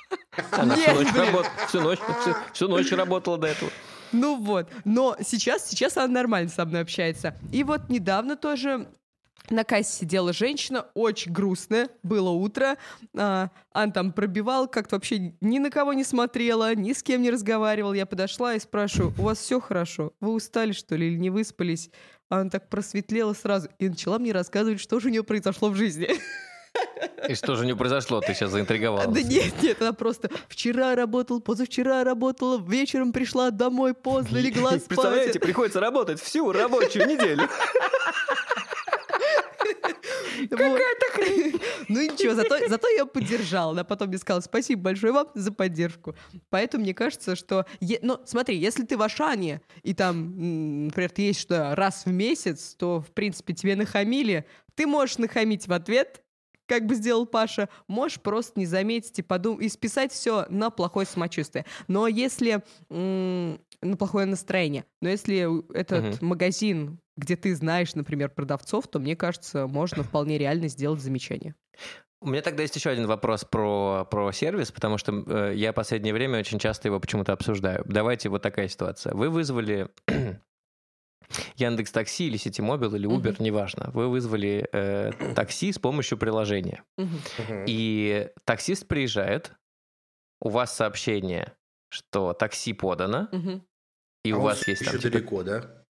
<laughs> Она Нет, всю ночь, работ- всю, ночь, всю, всю ночь работала до этого. Ну вот, но сейчас, сейчас она нормально со мной общается. И вот недавно тоже на кассе сидела женщина, очень грустная, было утро, а, она там пробивала, как-то вообще ни на кого не смотрела, ни с кем не разговаривала. Я подошла и спрашиваю, у вас все хорошо? Вы устали, что ли, или не выспались? А она так просветлела сразу и начала мне рассказывать, что же у нее произошло в жизни. И что же не произошло? Ты сейчас заинтриговала. Да нет, нет, она просто вчера работала, позавчера работала, вечером пришла домой поздно, легла спать. Представляете, приходится работать всю рабочую неделю. Какая-то хрень. <laughs> Ну и ничего, зато, зато я поддержала. Она потом мне сказала, спасибо большое вам за поддержку. Поэтому мне кажется, что... е- Ну, смотри, если ты в Ашане, и там, например, ты есть что раз в месяц, то, в принципе, тебе нахамили, ты можешь нахамить в ответ, как бы сделал Паша, можешь просто не заметить и подумать, и списать все на плохое самочувствие. Но если на плохое настроение, но если этот магазин, где ты знаешь, например, продавцов, то мне кажется, можно вполне реально сделать замечание. У меня тогда есть еще один вопрос про, про сервис, потому что э, я в последнее время очень часто его почему-то обсуждаю. Давайте вот такая ситуация. Вы вызвали <clears throat> Яндекс Такси или Ситимобил или Uber, неважно. Вы вызвали э, такси с помощью приложения. И таксист приезжает, у вас сообщение, что такси подано, и А у вас есть там еще типа, далеко, да?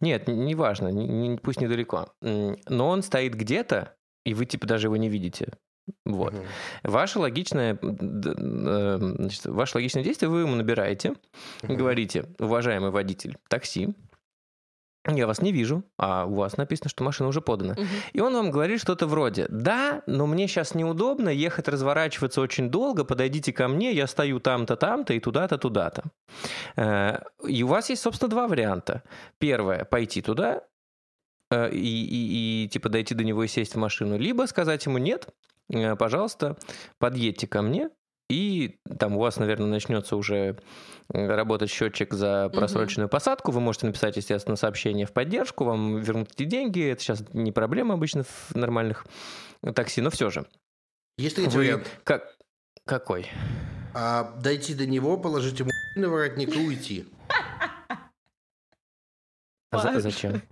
Нет, неважно, не, не- пусть недалеко. Но он стоит где-то, и вы типа даже его не видите. Вот. Мгм. Ваше логичное, э, значит, ваше логичное действие вы ему набираете, и Мгм. говорите, уважаемый водитель такси, я вас не вижу, а у вас написано, что машина уже подана. И он вам говорит что-то вроде, да, но мне сейчас неудобно ехать, разворачиваться очень долго, подойдите ко мне, я стою там-то, там-то и туда-то, туда-то. Э, И у вас есть, собственно, два варианта. Первое, пойти туда э, и, и- и, типа дойти до него и сесть в машину, либо сказать ему нет, э, пожалуйста, подъедьте ко мне, и там у вас, наверное, начнется уже э, работать счетчик за просроченную посадку. Вы можете написать, естественно, сообщение в поддержку, вам вернут эти деньги. Это сейчас не проблема обычно в нормальных такси, но все же. Есть третий Вы- вариант. Как... Какой? А, дойти до него, положить ему на воротник и уйти. А зачем?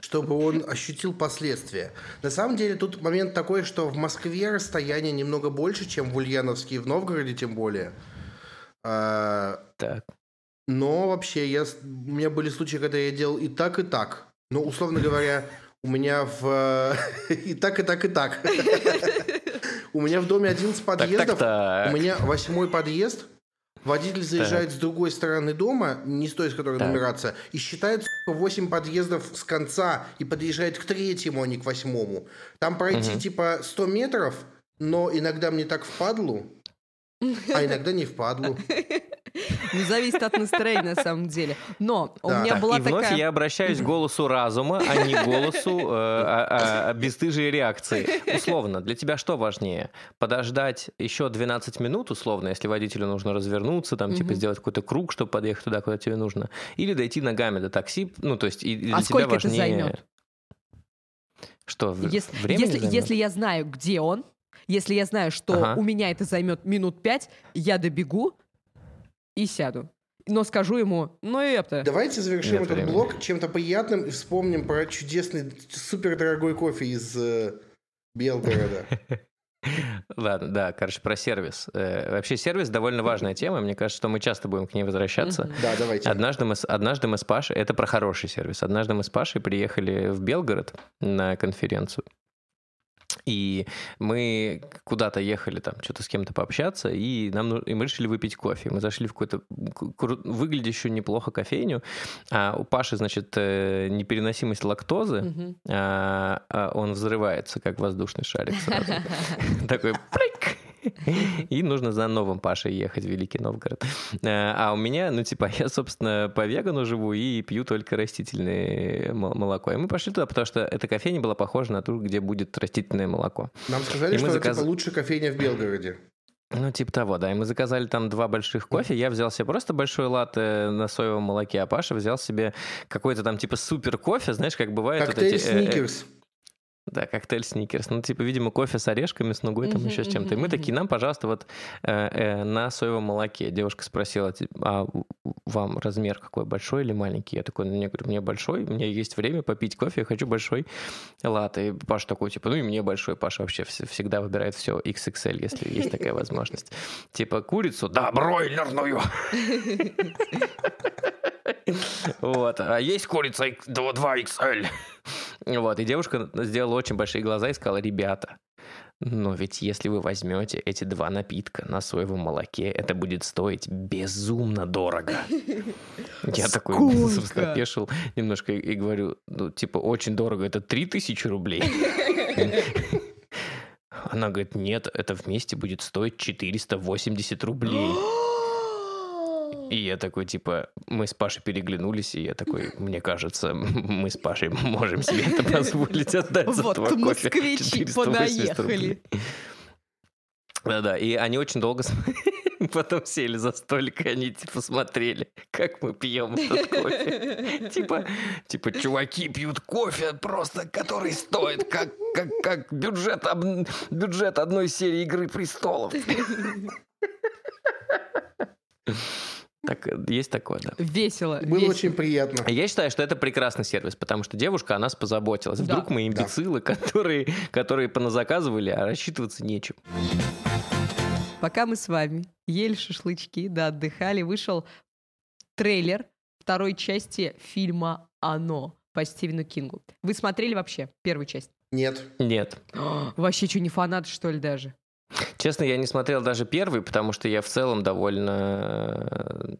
Чтобы он ощутил последствия. На самом деле тут момент такой, что в Москве расстояние немного больше, чем в Ульяновске и в Новгороде тем более. А, Так. но вообще я, у меня были случаи, когда я делал и так, и так. Ну, условно говоря, у меня в... <laughs> И так, и так, и так. <laughs> У меня в доме 11 Так, подъездов. У меня восьмой подъезд. Водитель заезжает с другой стороны дома, не с той, с которой Так. нумерация, и считает 8 подъездов с конца и подъезжает к третьему, а не к восьмому. Там пройти типа 100 метров, но иногда мне так впадлу, а <laughs> иногда не впадлу. Ну, зависит от настроения, на самом деле. Но у меня была и вновь такая... я обращаюсь к голосу разума, а не голосу э, а- а- бесстыжей реакции. Условно, для тебя что важнее? Подождать еще 12 минут, условно, если водителю нужно развернуться, там, типа, сделать какой-то круг, чтобы подъехать туда, куда тебе нужно. Или дойти ногами до такси, ну, то есть, и для А тебя сколько это важнее... займет? Что, Если, если, займет? если я знаю, где он, если я знаю, что Ага. у меня это займет минут пять, я добегу и сяду. Но скажу ему, ну и это. Давайте завершим Нет этот времени. блок чем-то приятным и вспомним про чудесный, супердорогой кофе из э, Белгорода. <laughs> Ладно, да, короче, про сервис. Э, Вообще сервис довольно важная тема, мне кажется, что мы часто будем к ней возвращаться. Да, давайте. Однажды мы, с, однажды мы с Пашей, это про хороший сервис, однажды мы с Пашей приехали в Белгород на конференцию, и мы куда-то ехали там, что-то с кем-то пообщаться, и, нам, ну- и мы решили выпить кофе. Мы зашли в какую-то выглядящую неплохо кофейню, а у Паши, значит, э, непереносимость лактозы, Мгм. а, а он взрывается, как воздушный шарик сразу. <laughs> Такой прыг! <laughs> И нужно за новым Пашей ехать в Великий Новгород. Э, А у меня, ну, типа, я, собственно, по вегану живу и пью только растительное мо- молоко. И мы пошли туда, потому что эта кофейня была похожа на ту, где будет растительное молоко. Нам сказали, и что это заказ- типа лучшая кофейня в Белгороде. Ну, типа того, да. И мы заказали там два больших кофе. Я взял себе просто большой латте на соевом молоке, а Паша взял себе какой-то там типа супер кофе, знаешь, как бывает вот Коктейль эти... э, э, Сникерс. Да, коктейль сникерс. Ну, типа, видимо, кофе с орешками, с нугой, там еще с чем-то. И мы такие, нам, пожалуйста, вот э, э, на соевом молоке. Девушка спросила, ти- а вам размер какой, большой или маленький? Я такой, ну, мне говорю, мне большой, у меня есть время попить кофе, я хочу большой латте. И Паша такой, типа, ну и мне большой. Паша вообще вс- всегда выбирает все XXL, если есть такая возможность. Типа, курицу? Да, бройлерную. <laughs> Вот. А есть курица 2XL? Вот. И девушка сделала очень большие глаза и сказала, ребята, но ведь если вы возьмете эти два напитка на соевом молоке, это будет стоить безумно дорого. Я такой, <laughs> собственно, опешил немножко и, и говорю, ну, типа, очень дорого, это 3000 рублей. <laughs> Она говорит, нет, это вместе будет стоить 480 рублей. <gasps> И я такой, типа, мы с Пашей переглянулись, и я такой, мне кажется, <laughs> мы с Пашей можем себе это позволить отдать за Вот москвичи 480 рублей. понаехали. Да-да, и они очень долго <laughs> потом сели за столик, и они типа смотрели, как мы пьем этот кофе. <laughs> Типа, типа, чуваки пьют кофе просто, который стоит как, как, как бюджет, бюджет одной серии «Игры престолов». Так, есть такое, да. Весело. Было весело. очень приятно. А Я считаю, что это прекрасный сервис, потому что девушка о нас позаботилась. Да. Вдруг мы имбецилы, <laughs> которые, которые поназаказывали, а рассчитываться нечем. Пока мы с вами ели шашлычки, да, отдыхали, вышел трейлер второй части фильма «Оно» по Стивену Кингу. Вы смотрели вообще первую часть? Нет. Нет. Вообще, что, не фанат, что ли, даже? Честно, я не смотрел даже первый, потому что я в целом довольно, э,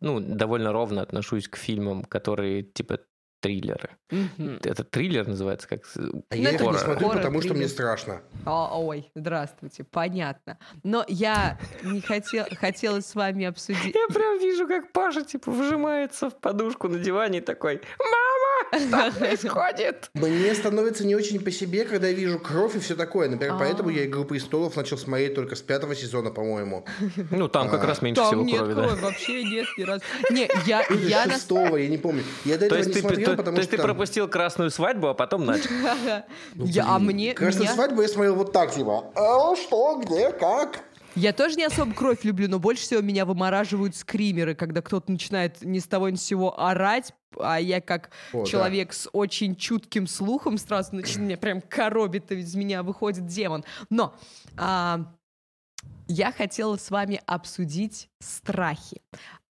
ну, довольно ровно отношусь к фильмам, которые типа триллеры. Мгм. Это триллер называется как? А я их не смотрю, Хоррор, потому что мне триллер. страшно. А, ой, здравствуйте, понятно. Но я не хотел, хотела с вами обсудить... Я прям вижу, как Паша типа вжимается в подушку на диване и такой «Мама, что происходит?» Мне становится не очень по себе, когда я вижу кровь и все такое. Например, А. поэтому я «Игру престолов» начал смотреть только с пятого сезона, по-моему. Ну, там как А. раз меньше всего крови, да. вообще нет ни разу. Не, я, Или я на шестого, я не помню. Я до То этого есть, не ты, смотрел, то- потому то есть что ты пропустил красную свадьбу, а потом начал. <laughs> Ну, Я- а мне- Красную свадьбу я смотрел вот так, типа, а, что, где, как? Я тоже не особо кровь люблю, но больше всего меня вымораживают скримеры, когда кто-то начинает ни с того ни с сего орать, а я как О, да. человек с очень чутким слухом сразу начинаю, меня прям коробит, из меня выходит демон. Но а, я хотела с вами обсудить страхи.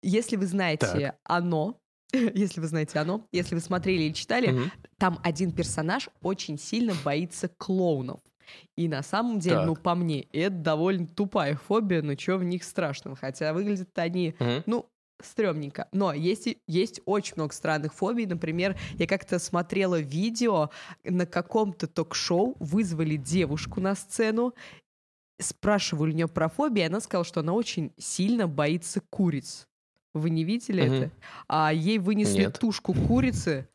Если вы знаете Так. «Оно», <laughs> если вы знаете «Оно», если вы смотрели или читали, Мгм. там один персонаж очень сильно боится клоунов. И на самом деле, Так. ну, по мне, это довольно тупая фобия, но что в них страшного? Хотя выглядят они, Мгм. ну, стрёмненько. Но есть, есть очень много странных фобий. Например, я как-то смотрела видео на каком-то ток-шоу, вызвали девушку на сцену, спрашивали у нее про фобии, и она сказала, что она очень сильно боится куриц. Вы не видели Мгм. это? А ей вынесли Нет. тушку курицы,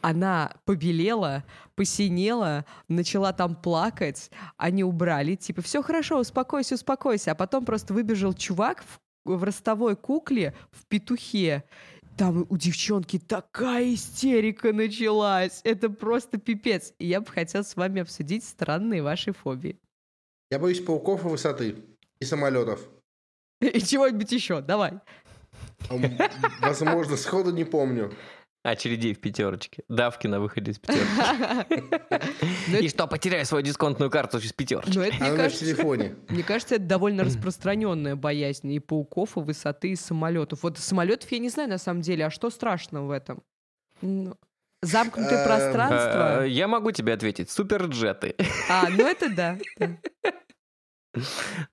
она побелела, посинела, начала там плакать, они убрали, типа, все хорошо, успокойся, успокойся. А потом просто выбежал чувак в, в ростовой кукле в петухе. Там у девчонки такая истерика началась. Это просто пипец. И я бы хотела с вами обсудить странные ваши фобии. Я боюсь пауков и высоты. И самолетов. <laughs> И чего-нибудь еще, давай. Возможно, сходу не помню. Очередей в пятерочке. Давки на выходе из пятерочки. <laughs> Ну, И что, потеряю свою дисконтную карту из пятерочки. А кажется, телефоне. <laughs> Мне кажется, это довольно распространенная боязнь и пауков, и высоты, и самолетов. Вот самолетов я не знаю на самом деле, а что страшного в этом? Ну, Замкнутое Эм, пространство. Э, Я могу тебе ответить. Суперджеты. А, ну это да.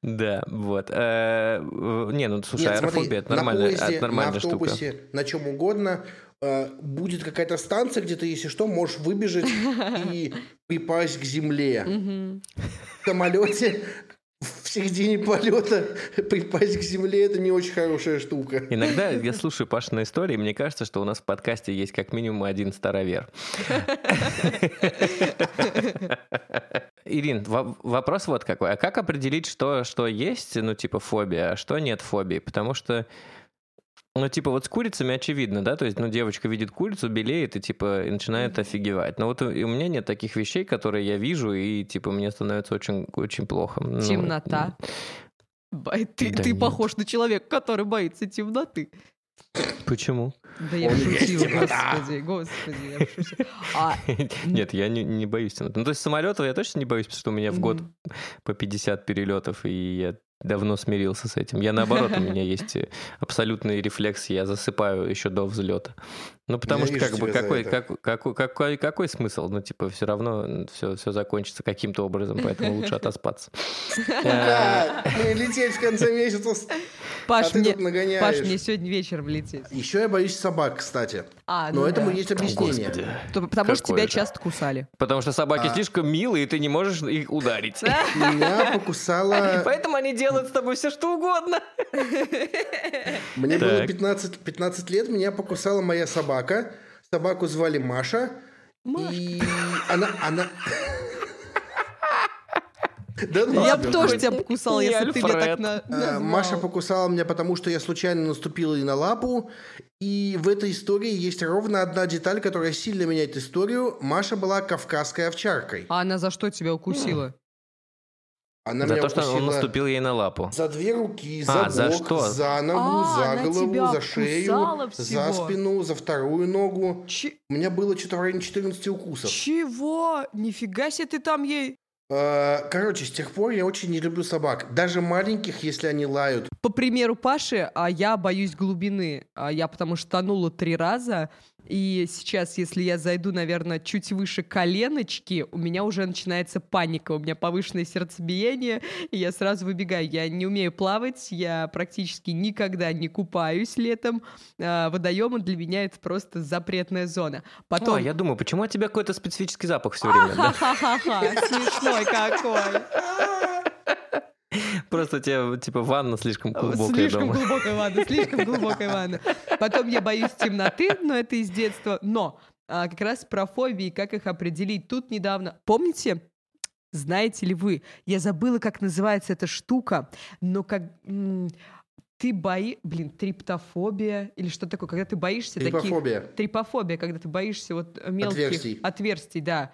да. Вот. Э, Не, ну слушай, аэрофобия это на нормальная, это на штука. автобусе, на чем угодно будет какая-то станция, где ты, если что, можешь выбежать <laughs> и припасть к земле. В самолете в середине полета припасть к земле это не очень хорошая штука. Иногда я слушаю Пашины истории, и мне кажется, что у нас в подкасте есть как минимум один старовер. <laughs> Ирин, во- вопрос вот какой. А как определить, что, что есть, ну, типа, фобия, а что нет фобии? Потому что, ну, типа, вот с курицами очевидно, да, то есть, ну, девочка видит курицу, белеет и, типа, и начинает офигевать. Но вот у, и у меня нет таких вещей, которые я вижу, и, типа, мне становится очень, очень плохо. Ну, Темнота. Бо- Ты, Да ты нет. похож на человека, который боится темноты. Почему? Да я темнота. господи, господи, я шутила. А, <laughs> Нет, я не, не боюсь темноты. Ну, то есть самолетов я точно не боюсь, потому что у меня в год по 50 перелетов, и я давно смирился с этим. Я наоборот, у меня есть э, абсолютный рефлекс, я засыпаю еще до взлета. Ну, потому что Ненавижу как бы какой, как, какой, какой, какой смысл? Ну, типа, все равно все, все закончится каким-то образом, поэтому лучше отоспаться. Э, Да, <laughs> лететь в конце месяца, а Паш, мне. Паш, сегодня вечером лететь. Еще я боюсь собак, кстати. А, Но ну этому есть объяснение. Потому что тебя часто кусали. Потому что собаки А. слишком милые, и ты не можешь их ударить. <laughs> Меня покусала... <laughs> Поэтому они делают с тобой все что угодно. <laughs> Мне было Так. 15, 15 лет, меня покусала моя собака. Собаку звали Маша. И она... она... <laughs> Да ну Я бы тоже тебя покусала, Не если ты меня так Альфред. на- назвал. Маша покусала меня, потому что я случайно наступил ей на лапу. И в этой истории есть ровно одна деталь, которая сильно меняет историю. Маша была кавказской овчаркой. А она за что тебя укусила? Она За меня то, что он наступил ей на лапу. за две руки, за А, за бок, что? за ногу, А, за голову, за шею, за спину, за вторую ногу. Че- У меня было что-то в районе 14 укусов. Чего? Нифига себе ты там ей... Э, Короче, с тех пор я очень не люблю собак. Даже маленьких, если они лают. По примеру Паши, а я боюсь глубины. А я потому что тонула три раза. И сейчас, если я зайду, наверное, чуть выше коленочки, у меня уже начинается паника. У меня повышенное сердцебиение, и я сразу выбегаю. Я не умею плавать, я практически никогда не купаюсь летом. А, водоемы для меня это просто запретная зона. Потом... О, я думаю, почему от тебя какой-то специфический запах все время? Ха-ха-ха, смешной какой. Просто у тебя, типа, ванна слишком глубокая слишком дома. глубокая ванна, слишком глубокая ванна. Потом я боюсь темноты, но это из детства. Но а, как раз про фобии, как их определить. Тут недавно, помните, знаете ли вы, я забыла, как называется эта штука, но как... м, ты бои... Блин, триптофобия или что такое, когда ты боишься таких... Трипофобия. Трипофобия, когда ты боишься вот мелких Отверстий. отверстий, да.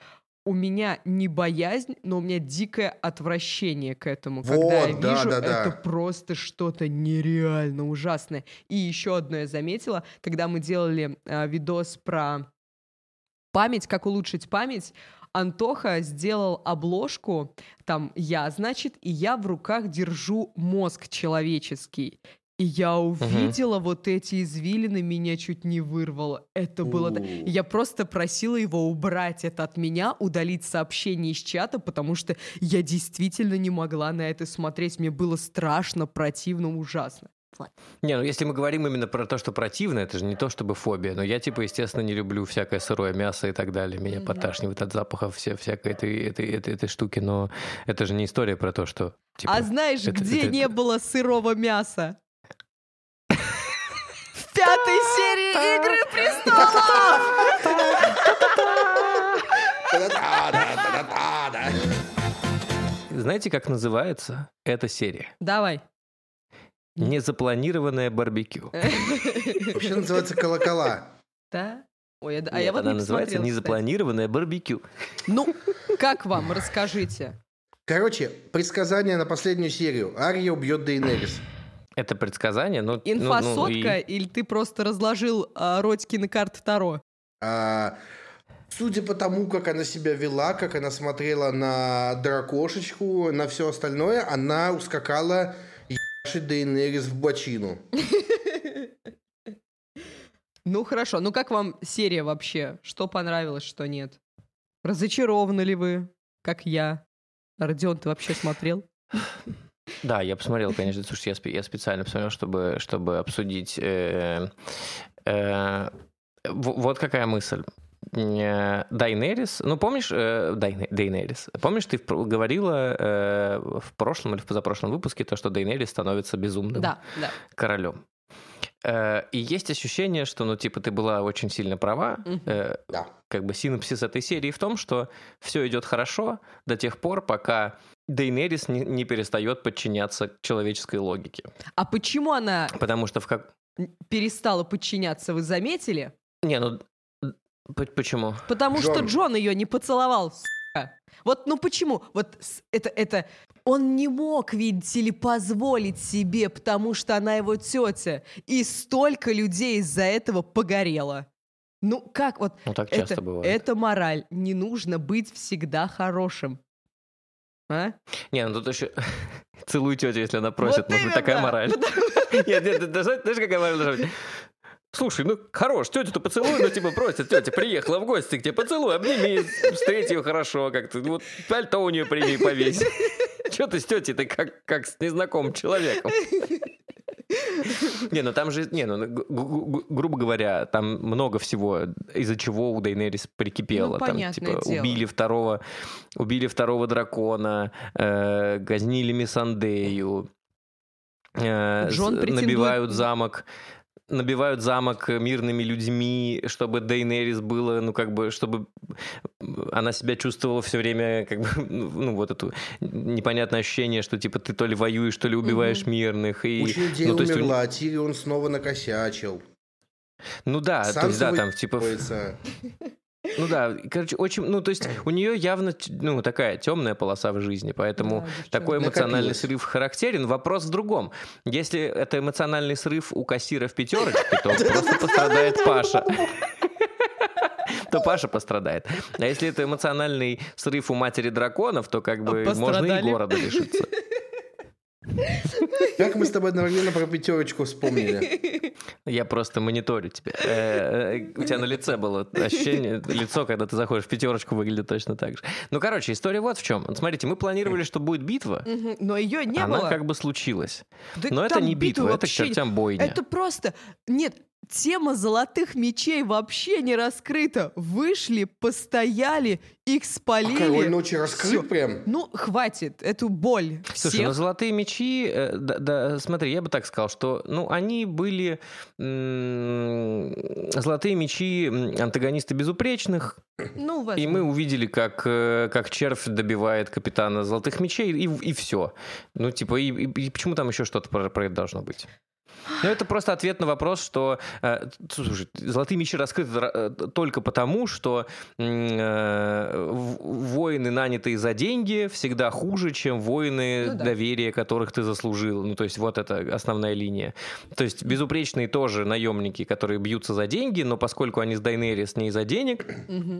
У меня не боязнь, но у меня дикое отвращение к этому. Вот, когда я да, вижу, да, да. это просто что-то нереально ужасное. И еще одно я заметила, когда мы делали а, видос про память, как улучшить память, Антоха сделал обложку, там я, значит, и я в руках держу мозг человеческий. И я увидела вот эти извилины, меня чуть не вырвало. Это было... да- У. И Я просто просила его убрать это от меня, удалить сообщение из чата, потому что я действительно не могла на это смотреть. Мне было страшно, противно, ужасно. Не, ну если мы говорим именно про то, что противно, это же не то чтобы фобия. Но я, типа, естественно, не люблю всякое сырое мясо и так далее. Меня Мгм. поташнивает от запаха вся, всякой этой, этой, этой, этой штуки. Но это же не история про то, что... Типа, а знаешь, это- где это- не было сырого мяса? Пятой серии Игры престолов! Знаете, как называется эта серия? Давай. Незапланированное барбекю. Вообще называется колокола. Да? Ой, я- а Нет, я вот она не называется кстати. незапланированное барбекю. Ну, как вам? Расскажите. Короче, предсказание на последнюю серию. Ария убьет Дейнерис. Это предсказание, но... ну, ну, и- Инфосотка или ты просто разложил а, ротики на карты Таро? А, судя по тому, как она себя вела, как она смотрела на дракошечку, на все остальное, она ускакала ебашить Дейнерис в бочину. <laughs> Ну, хорошо. Ну, как вам серия вообще? Что понравилось, что нет? Разочарованы ли вы, как я? Родион, ты вообще смотрел? <laughs> Да, я посмотрел, конечно. Слушайте, я, я специально посмотрел, чтобы, чтобы обсудить... э, э, вот какая мысль. Э, Дайнерис, ну помнишь, э, Дайне- Дейнерис, помнишь, ты в говорила э, в прошлом или в позапрошлом выпуске то, что Дейнерис становится безумным Да, да. королем. Э, И есть ощущение, что, ну, типа, ты была очень сильно права. Мгм. Э, Да. Как бы синопсис этой серии в том, что все идет хорошо до тех пор, пока Дейнерис не, не перестает подчиняться человеческой логике. А почему она Потому что в как... перестала подчиняться, вы заметили? Не, ну... Почему? Потому что Джон. Джон ее не поцеловал. Вот, ну почему? Вот это, это... Он не мог, видите ли, позволить себе, потому что она его тетя. И столько людей из-за этого погорело. Ну, как вот... Ну, так часто это, бывает. это мораль. Не нужно быть всегда хорошим. А? Не, ну тут еще... <laughs> Целуй тетю, если она просит. Вот Может такая мораль. <laughs> Нет, нет, да- знаешь, знаешь, какая мораль должна быть? Слушай, ну хорош, тетю-то поцелуй, ну типа просит, тетя приехала в гости к тебе, поцелуй, обними, встреть ее хорошо как-то, вот пальто у нее прими, повесь. Че ты с тетей-то как, как с незнакомым человеком? Не, ну там же, не, ну, грубо говоря, там много всего, из-за чего у Дейнерис прикипело. Ну, там, типа, дело. убили второго, убили второго дракона, э, казнили Мисандею, э, набивают замок набивают замок мирными людьми, чтобы Дейнерис было, ну, как бы, чтобы она себя чувствовала все время, как бы, <laughs> ну, вот это непонятное ощущение, что, типа, ты то ли воюешь, то ли убиваешь мирных. И, людей ну, то есть умерла, а Тирион снова накосячил. Ну да, то Санса есть, да, там, типа. <laughs> ну да, короче, очень, ну, то есть у нее явно, ну, такая темная полоса в жизни, поэтому Да, такой эмоциональный Накопилось. срыв характерен. Вопрос в другом. Если это эмоциональный срыв у кассира в пятерочке, то просто пострадает Паша. <laughs> То Паша пострадает. А если это эмоциональный срыв у матери драконов, то как бы можно и Пострадали. города лишиться. <laughs> Как мы с тобой одновременно про пятерочку вспомнили? Я просто мониторю тебя. Э, э, У тебя на лице было ощущение, лицо, когда ты заходишь в пятерочку, выглядит точно так же. Ну, короче, история вот в чем. Смотрите, мы планировали, что будет битва. Но ее не она было. как бы случилась. Но это не битва, это к вообще- чертям бойня. Это просто... Нет, тема золотых мечей вообще не раскрыта. Вышли, постояли, их А спалили. король ночи раскрыт Всё. прям? Ну, хватит, эту боль Слушай, всех. ну золотые мечи, э, да, да, смотри, я бы так сказал, что, ну, они были м, золотые мечи антагонисты безупречных, Ну, и мы увидели, как, э, как червь добивает капитана золотых мечей, и, и все. Ну, типа, и, и- и почему там еще что-то про, про это должно быть? Ну, это просто ответ на вопрос, что, э, слушай, золотые мечи раскрыты ра- э, только потому, что э, воины, нанятые за деньги, всегда хуже, чем воины, Ну да. доверия которых ты заслужил. Ну, то есть вот это основная линия. То есть безупречные тоже наемники, которые бьются за деньги, но поскольку они с Дайнерис не за денег,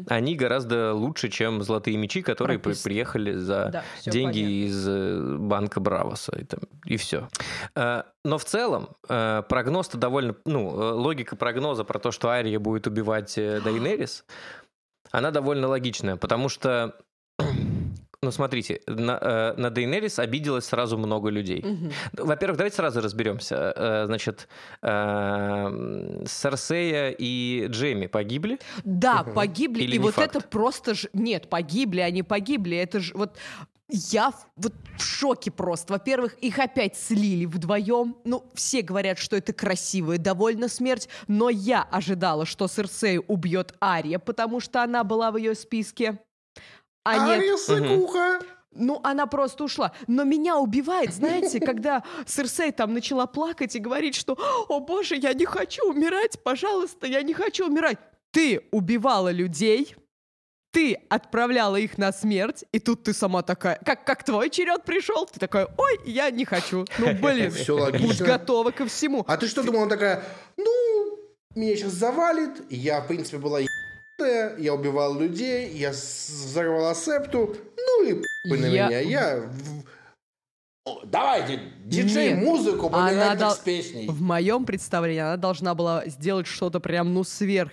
они гораздо лучше, чем золотые мечи, которые при- приехали за Да, деньги понятно. из э, банка Бравоса и, там, и все. Но в целом э, прогноз-то довольно, ну, э, логика прогноза про то, что Ария будет убивать э, Дайнерис, она довольно логичная, потому что, <clears throat> ну, смотрите, на, э, на Дейнерис обиделось сразу много людей. Мгм. Во-первых, давайте сразу разберемся. Э, Значит, э, Серсея и Джейми погибли. Да, Мгм. погибли, Или и не вот факт? это просто ж... Нет, погибли, они погибли, это же вот... Я вот в шоке просто. Во-первых, их опять слили вдвоем. Ну, все говорят, что это красивая довольно смерть, но я ожидала, что Серсей убьет Ария, потому что она была в ее списке. А нет, Ария Сыкуха! ну, она просто ушла. Но меня убивает, знаете, <laughs> когда Серсей там начала плакать и говорить, что «О боже, я не хочу умирать, пожалуйста, я не хочу умирать». Ты убивала людей, ты отправляла их на смерть, и тут ты сама такая, как, как твой черед пришел, ты такая, ой, я не хочу. Ну, <laughs> блин, Все будь логично. готова ко всему. А ты что думала, она такая, ну, меня сейчас завалит, я, в принципе, была ебаная, я убивала людей, я взорвала септу, ну и похуй на Я- меня, я... Давайте, диджей, Нет, музыку, она дол- с песней. В моем представлении она должна была сделать что-то прям, ну, сверх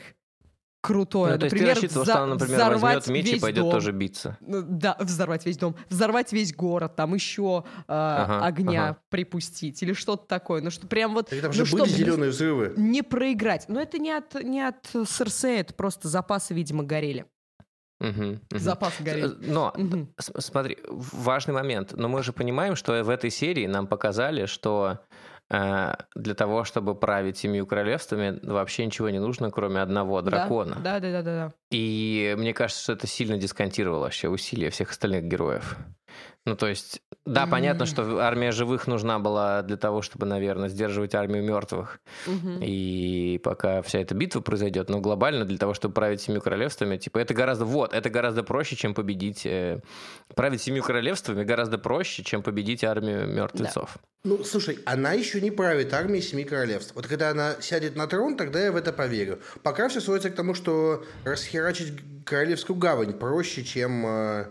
крутое. Ну, то есть ты Например, рассчитывал, вза- что она, например, взорвать возьмет меч и весь пойдет дом. тоже биться. Ну, Да, взорвать весь дом, взорвать весь город, там еще э, Ага, огня ага. припустить или что-то такое. Ну что прям вот, Так там ну, же были чтобы зеленые взрывы. не проиграть. Но это не от не от Серсея, это просто запасы, видимо, горели. Мгм. Запасы горели. Э, Но Мгм. С- Смотри, важный момент. Но мы же понимаем, что в этой серии нам показали, что для того, чтобы править семью королевствами, вообще ничего не нужно, кроме одного дракона. Да, да, да, да, да. И мне кажется, что это сильно дисконтировало вообще усилия всех остальных героев. Ну, то есть, да, М. понятно, что армия живых нужна была для того, чтобы, наверное, сдерживать армию мертвых. Мгм. И пока вся эта битва произойдет, но глобально для того, чтобы править семью королевствами, типа это гораздо вот, это гораздо проще, чем победить э, править семью королевствами гораздо проще, чем победить армию мертвецов. Ну, слушай, она еще не правит армией Семи Королевств. Вот когда она сядет на трон, тогда я в это поверю. Пока все сводится к тому, что расхерачить Королевскую гавань проще, чем... э,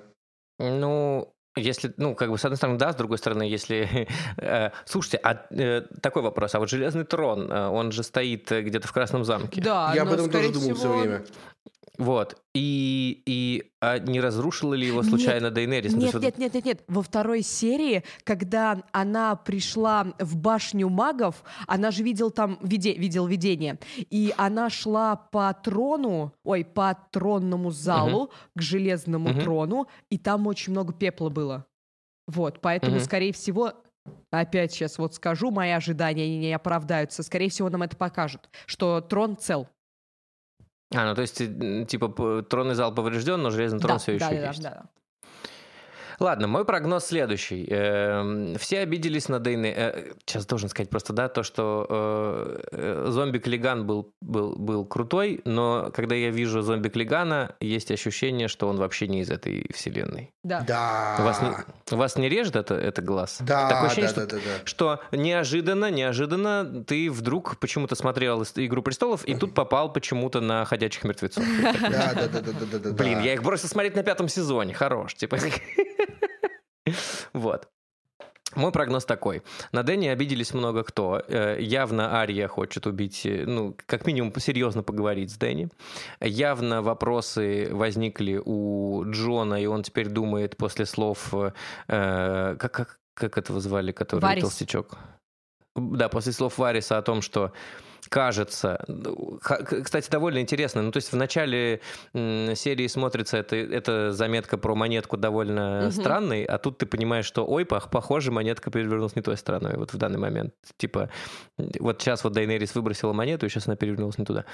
Ну, если, ну, как бы, с одной стороны, да, с другой стороны, если... <laughs> э, слушайте, а э, такой вопрос, а вот Железный трон, э, он же стоит э, где-то в Красном замке. Да, я об этом тоже думал все всего, время. Вот. И, и а не разрушила ли его случайно Дейнерис? Ну, то есть Нет, вот- нет, нет, нет, нет. Во второй серии, когда она пришла в башню магов, она же видел там виде, видел видение, и она шла по трону, ой, по тронному залу к железному Мгм. трону, и там очень много пепла было. Вот, поэтому, Мгм. скорее всего, опять сейчас вот скажу, мои ожидания не оправдаются. Скорее всего, нам это покажут, что трон цел. А, ну то есть, типа, тронный зал поврежден, но железный трон да, все еще да, да, есть. да, да. Ладно, мой прогноз следующий. Эм, Все обиделись на Дейны. Сейчас должен сказать просто, да, то, что э, э, зомби Клиган был, был, был крутой, но когда я вижу зомби Клигана, есть ощущение, что он вообще не из этой вселенной. Да. Да. Вас не, вас не режет это, это глаз? Да, Такое ощущение, да, что да, да, да. что неожиданно, неожиданно ты вдруг почему-то смотрел «Игру престолов» и тут попал почему-то на «Ходячих мертвецов». <laughs> Да, да, да, да, да, да, да. Блин, я их бросил смотреть на пятом сезоне, хорош, типа. <laughs> <laughs> Вот. Мой прогноз такой. На Дэнни обиделись много кто. Э, Явно Ария хочет убить, э, ну, как минимум, серьезно поговорить с Дэнни. Явно вопросы возникли у Джона, и он теперь думает после слов... э, как, как, как этого звали, который Варис. толстячок? Да, после слов Вариса о том, что кажется... Кстати, довольно интересно. Ну, то есть в начале серии смотрится это, эта заметка про монетку довольно Мгм. странной, а тут ты понимаешь, что, ой, пох- похоже, монетка перевернулась не той стороной вот в данный момент. Типа, вот сейчас вот Дайнерис выбросила монету, и сейчас она перевернулась не туда.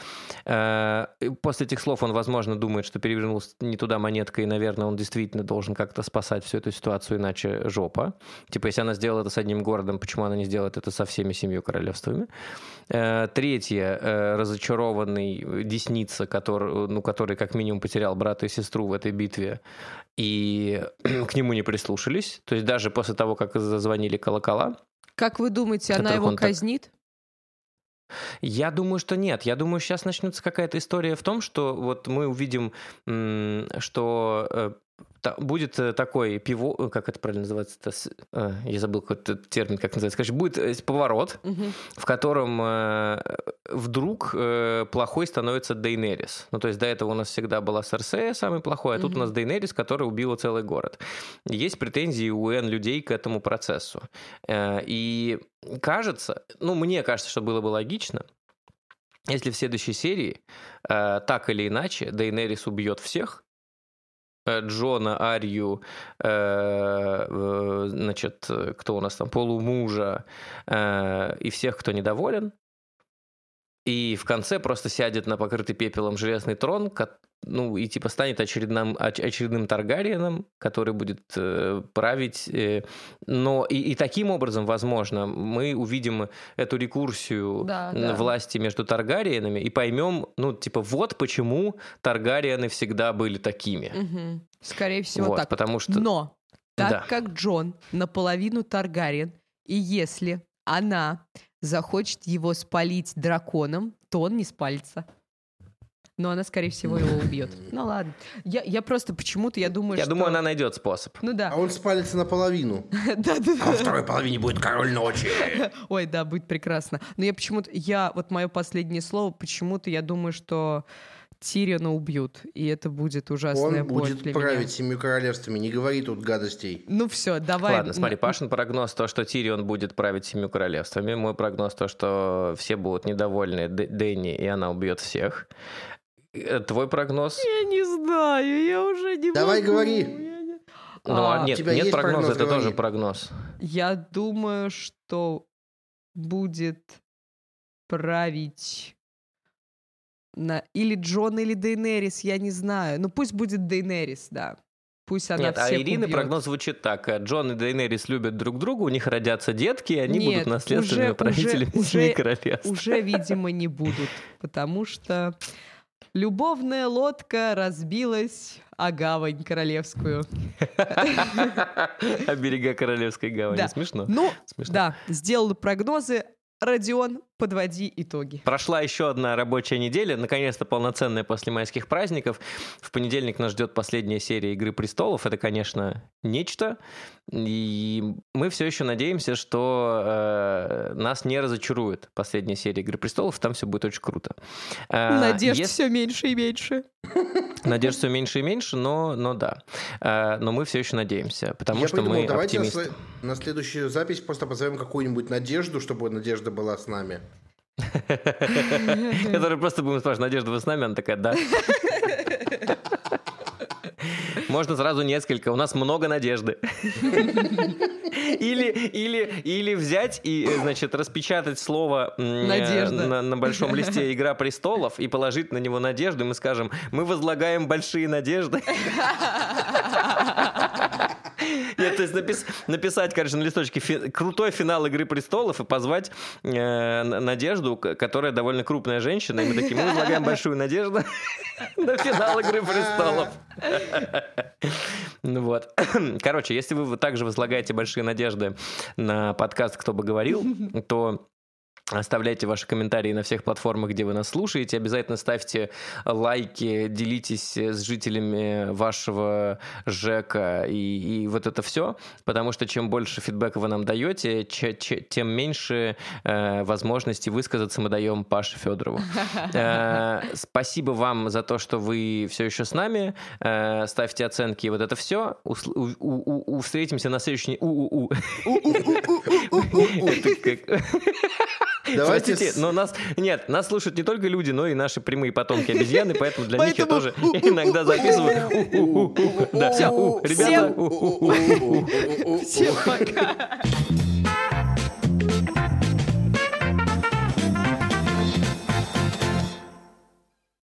Э, После этих слов он, возможно, думает, что перевернулась не туда монетка, и, наверное, он действительно должен как-то спасать всю эту ситуацию, иначе жопа. Типа, если она сделала это с одним городом, почему она не сделает это со всеми семью королевствами? Э, третье э, разочарованный Десница, который, ну, который как минимум потерял брата и сестру в этой битве, и <clears throat> к нему не прислушались. То есть даже после того, как зазвонили колокола. Как вы думаете, она его казнит? Так... Я думаю, что нет. Я думаю, сейчас начнется какая-то история в том, что вот мы увидим, что э, будет э, такой пиво, э, как это правильно называется? -то? Я забыл какой-то термин, как называется. Короче, будет поворот, угу. в котором вдруг плохой становится Дейнерис. Ну, то есть до этого у нас всегда была Серсея самый плохой, а угу. тут у нас Дейнерис, которая убила целый город. Есть претензии у Н людей к этому процессу. И кажется, ну, мне кажется, что было бы логично, если в следующей серии э, так или иначе Дейнерис убьет всех, э, Джона, Арью, э, значит, кто у нас там, полумужа э, и всех, кто недоволен, и в конце просто сядет на покрытый пепелом железный трон, ну и типа станет очередным, очередным Таргариеном, который будет э, править. Э, но и, и таким образом, возможно, мы увидим эту рекурсию да, да. власти между Таргариенами и поймем, ну типа вот почему Таргариены всегда были такими. Угу. Скорее всего вот, так. Потому что... Но так да. как Джон наполовину Таргариен, и если она захочет его спалить драконом, то он не спалится. Но она, скорее всего, его убьет. <laughs> Ну ладно. Я, я просто почему-то, я думаю, Я что... думаю, она найдет способ. Ну да. А он спалится наполовину. <laughs> Да, да, А во второй половине будет король ночи. <laughs> Ой, да, будет прекрасно. Но я почему-то, я, вот мое последнее слово, почему-то я думаю, что Тириона убьют, и это будет ужасная Он боль будет для править меня. семью королевствами, не говори тут гадостей. Ну все, давай. Ладно, смотри, Пашин прогноз то, что Тирион будет править семью королевствами. Мой прогноз то, что все будут недовольны Дэнни, и она убьет всех. Э, твой прогноз? Я не знаю, я уже не Давай могу. говори. Ну, а, нет, нет прогноза, прогноз, это говори. тоже прогноз. Я думаю, что будет править на... Или Джон, или Дейнерис, я не знаю. Ну пусть будет Дейнерис, да. Пусть она Нет, а Ирины убьет. прогноз звучит так. Джон и Дейнерис любят друг друга, у них родятся детки, и они Нет, будут наследственными уже, правителями уже, Семи Королевств. Уже, видимо, не будут, потому что любовная лодка разбилась о гавань королевскую. <laughs> О берега королевской гавани. Смешно? Ну, да, сделала прогнозы, Родион, подводи итоги. Прошла еще одна рабочая неделя, наконец-то полноценная после майских праздников. В понедельник нас ждет последняя серия «Игры престолов». Это, конечно, нечто. И мы все еще надеемся, что э, нас не разочарует последняя серия «Игры престолов». Там все будет очень круто. Э, Надежд Если... все меньше и меньше. <laughs> Надежд все меньше и меньше, но, но да. Э, но мы все еще надеемся, потому Я что придумал, мы давайте оптимисты. На, на следующую запись просто позовем какую-нибудь Надежду, чтобы Надежда была с нами. <laughs> Который просто будем спрашивать, Надежда, вы с нами? Она такая, да. <laughs> Можно сразу несколько. У нас много надежды. <laughs> Или, или, или взять и, значит, распечатать слово Надежда. На, на большом листе «Игра престолов» и положить на него надежду, и мы скажем, мы возлагаем большие надежды. Нет, то есть напис, написать, короче, на листочке фи, крутой финал «Игры престолов» и позвать э, Надежду, которая довольно крупная женщина, и мы такие, мы возлагаем большую надежду <laughs> на финал «Игры престолов». Ну вот. Короче, если вы также возлагаете большие надежды на подкаст «Кто бы говорил», то Оставляйте ваши комментарии на всех платформах, где вы нас слушаете. Обязательно ставьте лайки, делитесь с жителями вашего ЖЭКа и, и вот это все. Потому что чем больше фидбэка вы нам даете, че, че, тем меньше э, возможностей высказаться мы даем Паше Федорову. <laughs> Э, спасибо вам за то, что вы все еще с нами. Э, ставьте оценки и вот это все. У, у, у, у, встретимся на следующей... У-у-у. <laughs> <laughs> Давайте Простите, но нас... Нет, нас слушают не только люди, но и наши прямые потомки обезьяны, поэтому для них я тоже иногда записываю. Все, ребята. Всем пока.